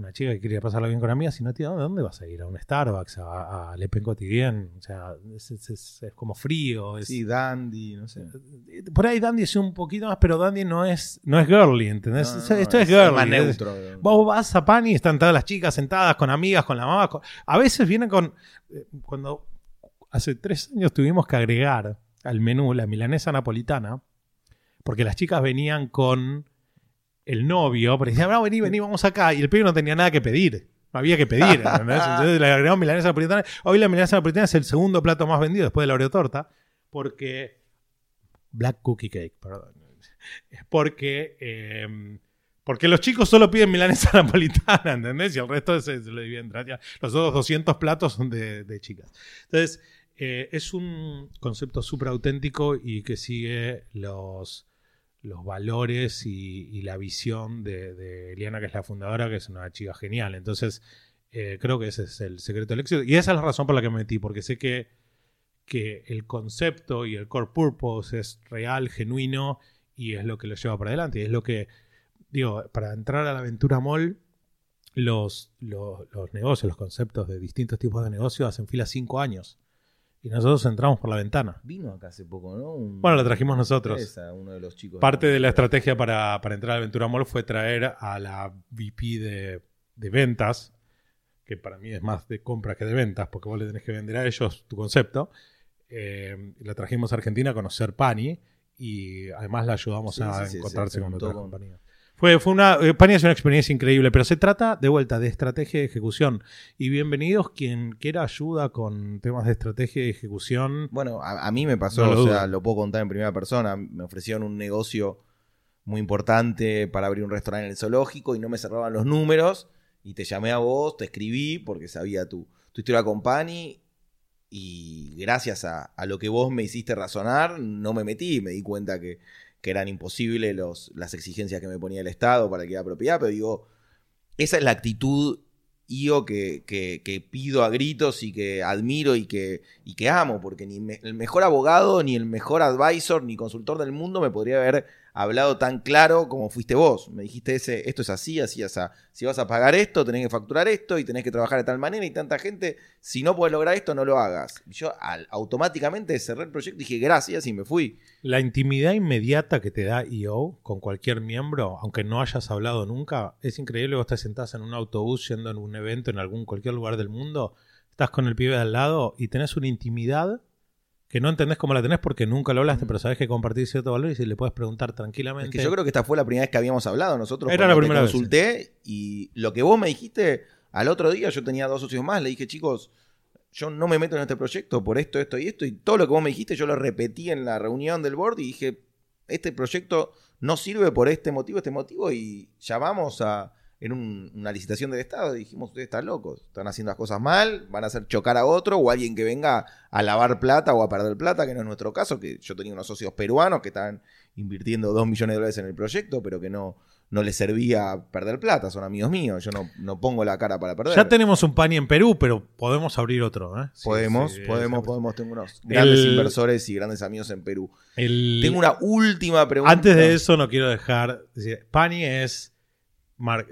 Una chica que quiere ir a pasarla bien con amigas y no tiene ¿dónde, vas a ir? ¿A un Starbucks? ¿A, a Le Pen Quotidien? O sea, es, es- es- es como frío. Sí, Dandy, no sé. Por ahí Dandy es un poquito más, pero Dandy no es, no es girly, ¿entendés? No, no, Esto- no, es, girly. más neutro. Vos vas a Pan y están todas las chicas sentadas con amigas, con la mamá. con- A veces vienen con. eh, Cuando hace tres años tuvimos que agregar al menú la milanesa napolitana, porque las chicas venían con el novio, pero decían, no, vení, vení, vamos acá. Y el pibe no tenía nada que pedir. No había que pedir. ¿entendés? Entonces le agregamos milanesa napolitana. Hoy la milanesa napolitana es el segundo plato más vendido después de la Oreotorta, porque. Black Cookie Cake, perdón. Es porque. eh, porque los chicos solo piden milanesa napolitana, ¿entendés? Y el resto se, se lo dividen. Los otros 200 platos son de, de chicas. Entonces, eh, es un concepto súper auténtico y que sigue los, los valores y, la visión de, de Eliana, que es la fundadora, que es una chica genial. Entonces, eh, creo que ese es el secreto del éxito. Y esa es la razón por la que me metí, porque sé que, que el concepto y el core purpose es real, genuino y es lo que lo lleva para adelante. Y es lo que, digo, para entrar a la aventura mall, los, los, los negocios, los conceptos de distintos tipos de negocios hacen fila cinco años. Y nosotros entramos por la ventana. Vino acá hace poco, ¿no? Un- Bueno, lo trajimos nosotros. Esa, uno de los chicos. Parte de la estrategia para, para entrar a Aventura Mall fue traer a la VP de, de ventas, que para mí es más de compras que de ventas, porque vos le tenés que vender a ellos tu concepto. Eh, la trajimos a Argentina a conocer Pani y además la ayudamos Sí, a sí, encontrarse se con con- compañías. Fue, fue una, eh, Pani es una experiencia increíble, pero se trata de vuelta de estrategia y ejecución. Y bienvenidos quien quiera ayuda con temas de estrategia y ejecución. Bueno, a, a mí me pasó, No lo o sea, lo puedo contar en primera persona. Me ofrecieron un negocio muy importante para abrir un restaurante en el zoológico y no me cerraban los números. Y te llamé a vos, te escribí porque sabía tu, tu historia con Pani. Y gracias a, a lo que vos me hiciste razonar, no me metí. Me di cuenta que, que eran imposibles los, las exigencias que me ponía el Estado para que la propiedad. Pero digo, esa es la actitud IO que, que- pido a gritos y que admiro y que, y que amo, porque ni el mejor abogado, ni el mejor advisor, ni consultor del mundo me podría haber hablado tan claro como fuiste vos. Me dijiste, ese, esto es así, así, así. Si vas a pagar esto, tenés que facturar esto y tenés que trabajar de tal manera y tanta gente, si no puedes lograr esto, no lo hagas. Y yo automáticamente cerré el proyecto y dije gracias y me fui. La intimidad inmediata que te da EO con cualquier miembro, aunque no hayas hablado nunca, es increíble. Vos te sentás en un autobús yendo en un evento en algún cualquier lugar del mundo, estás con el pibe de al lado y tenés una intimidad que no entendés cómo la tenés porque nunca lo hablaste, pero sabés que compartís cierto valor y si le puedes preguntar Es tranquilamente. que yo creo que esta fue la primera vez que habíamos hablado nosotros. Era la te primera vez, consulté y lo que vos me dijiste al otro día, yo tenía dos socios más, le dije, chicos, yo no me meto en este proyecto por esto, esto y esto, y todo lo que vos me dijiste yo lo repetí en la reunión del board y dije, este proyecto no sirve por este motivo, este motivo, y llamamos a en un- una licitación del Estado dijimos, ustedes están locos, están haciendo las cosas mal, van a hacer chocar a otro o alguien que venga a lavar plata o a perder plata, que no es nuestro caso, que yo tenía unos socios peruanos que estaban invirtiendo dos millones de dólares en el proyecto, pero que no, no les servía perder plata, son amigos míos, yo no, no pongo la cara para perder. Ya tenemos un pani en Perú, pero podemos abrir otro. ¿eh? Podemos, sí, podemos, podemos, tengo unos grandes El- inversores y grandes amigos en Perú. El- Tengo una última pregunta. Antes de eso, no quiero dejar. decir, Pani es.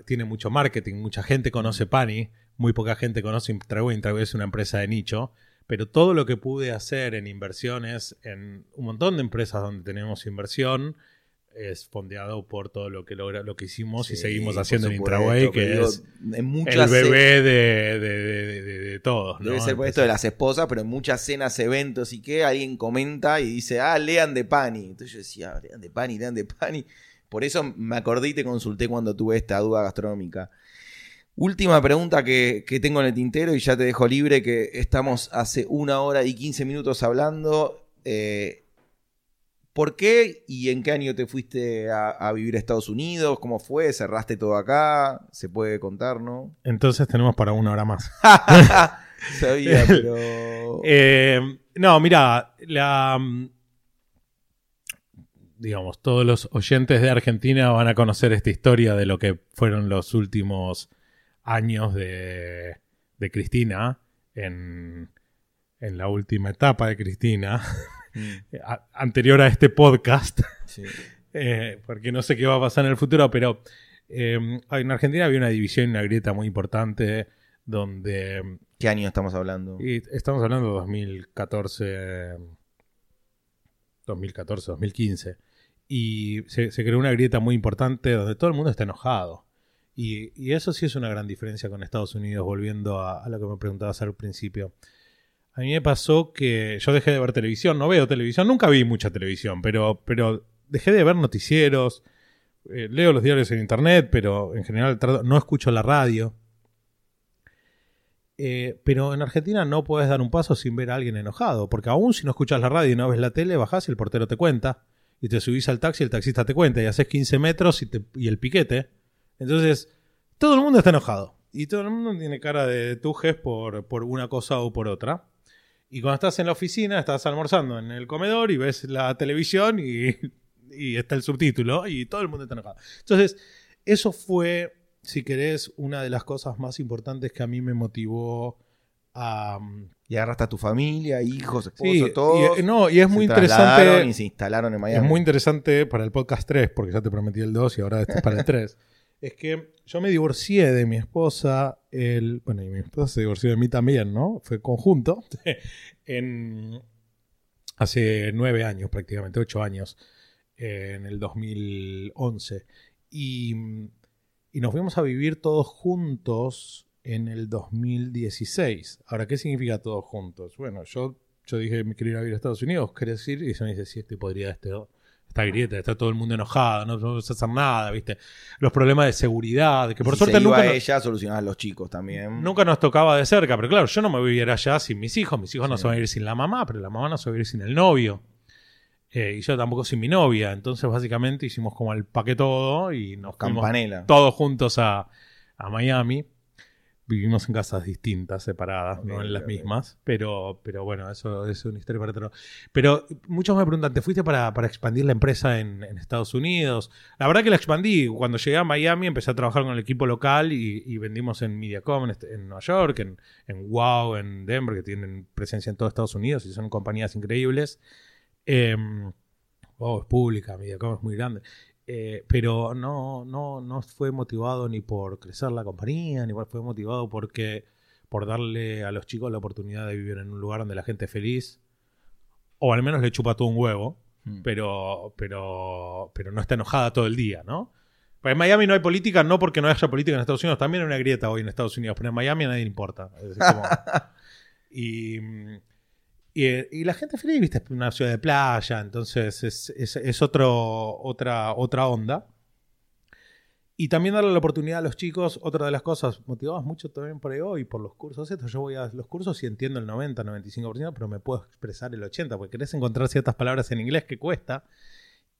Tiene mucho marketing, mucha gente conoce Pani, muy poca gente conoce Intrago. Intrago es una empresa de nicho. Pero todo lo que pude hacer en inversiones, en un montón de empresas donde tenemos inversión, es fondeado por todo lo que logra, lo que hicimos y seguimos haciendo en Intraway, que digo, es el bebé de, de, de- todos. ¿no? Debe ser por esto de las esposas, pero en muchas cenas, eventos y que alguien comenta y dice, ah, lean de Pani. Entonces yo decía, "Ah, lean de Pani, lean de Pani. Por eso me acordé y te consulté cuando tuve esta duda gastronómica. Última pregunta que, que tengo en el tintero y ya te dejo libre, que estamos hace una hora y 15 minutos hablando. Eh, ¿Por qué y en qué año te fuiste a, a vivir a Estados Unidos? ¿Cómo fue? ¿Cerraste todo acá? ¿Se puede contar, no? Entonces tenemos para una hora más. Sabía, pero... Eh, no, mira, la. Digamos, todos los oyentes de Argentina van a conocer esta historia de lo que fueron los últimos años de, de Cristina en, en la última etapa de Cristina, Mm, a- anterior a este podcast. sí. eh, porque no sé qué va a pasar en el futuro, pero eh, en Argentina había una división, una grieta muy importante donde... ¿Qué año estamos hablando? y estamos hablando de 2014, 2014, 2015. Y se, creó una grieta muy importante donde todo el mundo está enojado. Y, eso sí es una gran diferencia con Estados Unidos, volviendo a, lo que me preguntabas al principio. A mí me pasó que yo dejé de ver televisión, no veo televisión, nunca vi mucha televisión, pero, pero dejé de ver noticieros, eh, leo los diarios en internet, pero en general no escucho la radio. Eh, pero en Argentina no puedes dar un paso sin ver a alguien enojado, porque aún si no escuchas la radio y no ves la tele, bajás y el portero te cuenta, y te subís al taxi el taxista te cuenta, y haces 15 metros y, el piquete. Entonces, todo el mundo está enojado, y todo el mundo tiene cara de tujes por, por una cosa o por otra. Y cuando estás en la oficina, estás almorzando en el comedor y ves la televisión y, y está el subtítulo y todo el mundo está enojado. Entonces, eso fue, si querés, una de las cosas más importantes que a mí me motivó a... Y agarraste a tu familia, hijos, esposo, Sí, todos. y, no, y es se muy interesante. Y se instalaron en Es Miami. muy interesante para el podcast 3, porque ya te prometí el 2 y ahora este es para el 3. es que yo me divorcié de mi esposa, el, bueno, y mi esposa se divorció de mí también, ¿no? Fue conjunto, en, hace nueve años prácticamente, ocho años, eh, en el 2011. Y, y nos fuimos a vivir todos juntos en el 2016. Ahora, ¿qué significa todos juntos? Bueno, yo, yo dije, me quiero ir a vivir a Estados Unidos, ¿querés ir? Y ella me dice, sí, estoy podrida de este, esta grieta, está todo el mundo enojado, no podemos hacer nada, ¿viste? Los problemas de seguridad, que por si suerte se iba nunca, nos- ella, solucionaban los chicos también. nunca nos tocaba de cerca, pero claro, yo no me voy a ir allá sin mis hijos, mis hijos no se van a ir sin la mamá, pero la mamá no se va a ir sin el novio. Eh, y yo tampoco sin mi novia, entonces básicamente hicimos como el paquete todo y nos fuimos Campanela. todos juntos a, a Miami. Vivimos en casas distintas, separadas, no en las mismas. Pero, pero bueno, eso es una historia para otro. Pero muchos me preguntan, ¿te fuiste para, para expandir la empresa en, en Estados Unidos? La verdad que la expandí. Cuando llegué a Miami empecé a trabajar con el equipo local y, y vendimos en Mediacom en, este- en Nueva York, en, en Wow, en Denver, que tienen presencia en todo Estados Unidos y son compañías increíbles. Eh, wow, es pública, Mediacom es muy grande. Eh, pero no, no, no fue motivado ni por crecer la compañía, ni fue motivado porque por darle a los chicos la oportunidad de vivir en un lugar donde la gente es feliz, o al menos le chupa todo un huevo, Mm. pero, pero, pero no está enojada todo el día, ¿no? Pues en Miami no hay política, no porque no haya política en Estados Unidos, también hay una grieta hoy en Estados Unidos, pero en Miami a nadie le importa. Es como- y, y, y la gente feliz, viste, es una ciudad de playa, entonces es, es, otro, otra, otra onda. Y también darle la oportunidad a los chicos, otra de las cosas, motivadas mucho también por hoy, por los cursos estos. Yo voy a los cursos y entiendo el 90, 95%, pero me puedo expresar el 80%, porque querés encontrar ciertas palabras en inglés que cuesta.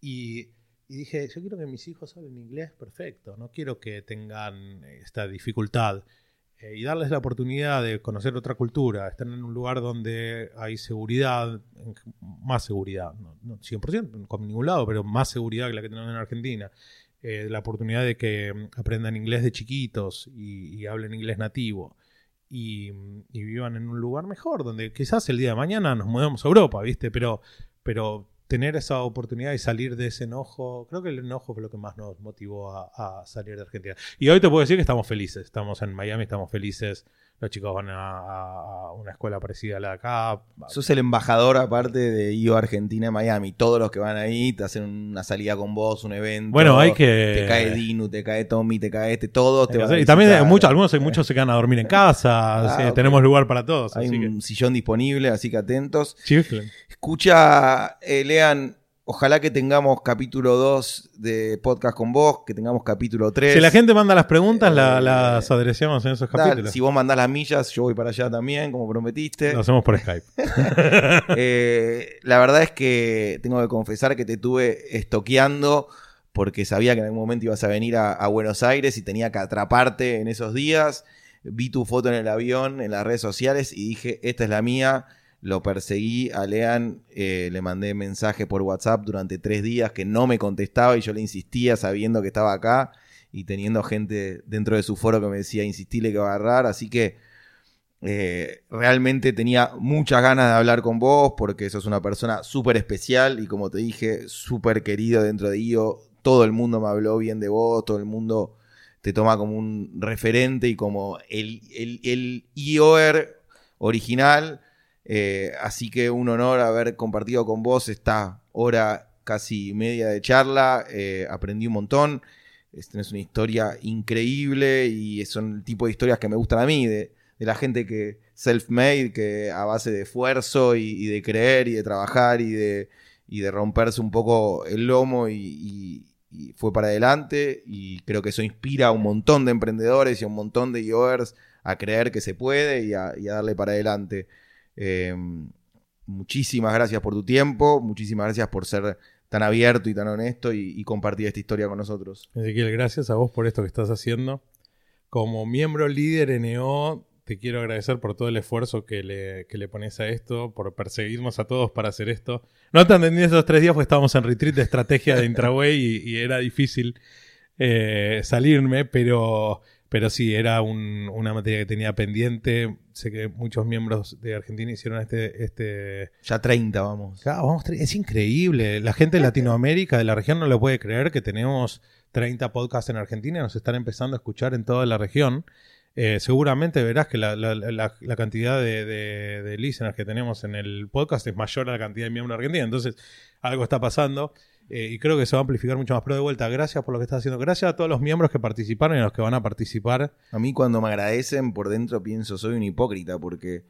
Y dije, yo quiero que mis hijos hablen inglés perfecto, no quiero que tengan esta dificultad. Eh, y darles la oportunidad de conocer otra cultura, estar en un lugar donde hay seguridad, más seguridad, no, no 100%, como en ningún lado, pero más seguridad que la que tenemos en Argentina. Eh, la oportunidad de que mm, aprendan inglés de chiquitos y, y hablen inglés nativo y, mm, y vivan en un lugar mejor, donde quizás el día de mañana nos mudemos a Europa, ¿viste? Pero, pero tener esa oportunidad y salir de ese enojo, creo que el enojo fue lo que más nos motivó a, salir de Argentina. Y hoy te puedo decir que estamos felices, estamos en Miami, estamos felices, los chicos van a, una escuela parecida a la de acá. Sos el embajador aparte de IO Argentina en Miami. Todos los que van ahí te hacen una salida con vos, un evento. Bueno, hay que... Te cae Dinu, te cae Tommy, te cae este, todos te y también muchos, algunos, muchos se quedan a dormir en casa, Ah, sí, ok. tenemos lugar para todos. Hay así un sillón disponible, así que atentos. Chiflen. Escucha, eh, Lean, ojalá que tengamos capítulo 2 de podcast con vos, que tengamos capítulo 3. Si la gente manda las preguntas, la- Eh, las adresamos en esos capítulos. si vos mandás las millas, yo voy para allá también, como prometiste. Lo hacemos por Skype. Eh, la verdad es que tengo que confesar que te tuve estoqueando porque sabía que en algún momento ibas a venir a, a Buenos Aires y tenía que atraparte en esos días. Vi tu foto en el avión, en las redes sociales y dije, esta es la mía. Lo perseguí a Lean, eh, le mandé mensaje por WhatsApp durante tres días que no me contestaba y yo le insistía sabiendo que estaba acá y teniendo gente dentro de su foro que me decía, insistile que va a agarrar. Así que Eh, realmente tenía muchas ganas de hablar con vos porque sos una persona súper especial y como te dije, súper querido dentro de IO. Todo el mundo me habló bien de vos, todo el mundo te toma como un referente y como el, el, el IOR original. Eh, así que un honor haber compartido con vos esta hora casi media de charla. Eh, aprendí un montón. Es una historia increíble y son el tipo de historias que me gustan a mí, de, la gente que self-made, que a base de esfuerzo y, de creer y de trabajar y de, y de romperse un poco el lomo y, fue para adelante. Y creo que eso inspira a un montón de emprendedores y a un montón de yoers a creer que se puede y a, darle para adelante. Eh, muchísimas gracias por tu tiempo, muchísimas gracias por ser tan abierto y tan honesto y, compartir esta historia con nosotros. Ezequiel, gracias a vos por esto que estás haciendo. Como miembro líder en EO, te quiero agradecer por todo el esfuerzo que le, le pones a esto, por perseguirnos a todos para hacer esto. No te entendí esos tres días porque estábamos en retreat de estrategia de Intraway y, era difícil eh, salirme, pero pero sí, era una materia que tenía pendiente. Sé que muchos miembros de Argentina hicieron este... este... Ya 30, vamos. vamos. Es increíble. La gente de Latinoamérica, de la región, no lo puede creer que tenemos 30 podcasts en Argentina y nos están empezando a escuchar en toda la región. Eh, seguramente verás que la, cantidad de, de, listeners que tenemos en el podcast es mayor a la cantidad de miembros de Argentina. Entonces, algo está pasando. Eh, y creo que se va a amplificar mucho más. Pero de vuelta, gracias por lo que estás haciendo. Gracias a todos los miembros que participaron y a los que van a participar. A mí cuando me agradecen por dentro pienso soy un hipócrita porque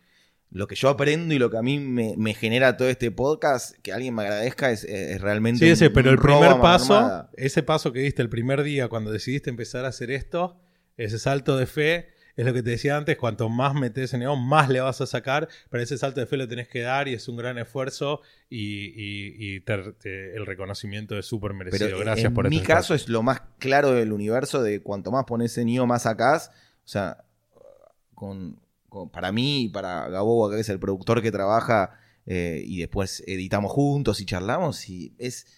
lo que yo aprendo y lo que a mí me, genera todo este podcast, que alguien me agradezca, es, realmente... Sí, ese, pero el primer paso, ese paso que diste el primer día cuando decidiste empezar a hacer esto, ese salto de fe es lo que te decía antes, cuanto más metes en neón, más le vas a sacar, pero ese salto de fe lo tenés que dar y es un gran esfuerzo y, el reconocimiento es súper merecido. Gracias por eso. En mi caso es lo más claro del universo de cuanto más pones en IO, más sacás. O sea, con, para mí y para Gabo, que es el productor que trabaja eh, y después editamos juntos y charlamos, y es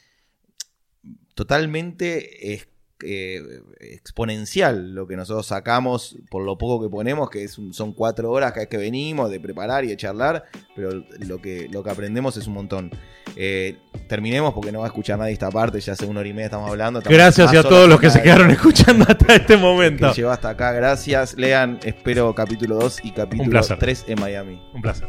totalmente eh, exponencial lo que nosotros sacamos por lo poco que ponemos, que es son cuatro horas cada vez que venimos de preparar y de charlar, pero lo que, lo que aprendemos es un montón. Eh, terminemos porque no va a escuchar nadie esta parte, ya hace una hora y media estamos hablando. gracias a todos los que se quedaron escuchando hasta este momento. Que hasta acá, gracias. Lean, espero capítulo 2 y capítulo 3 en Miami. Un placer.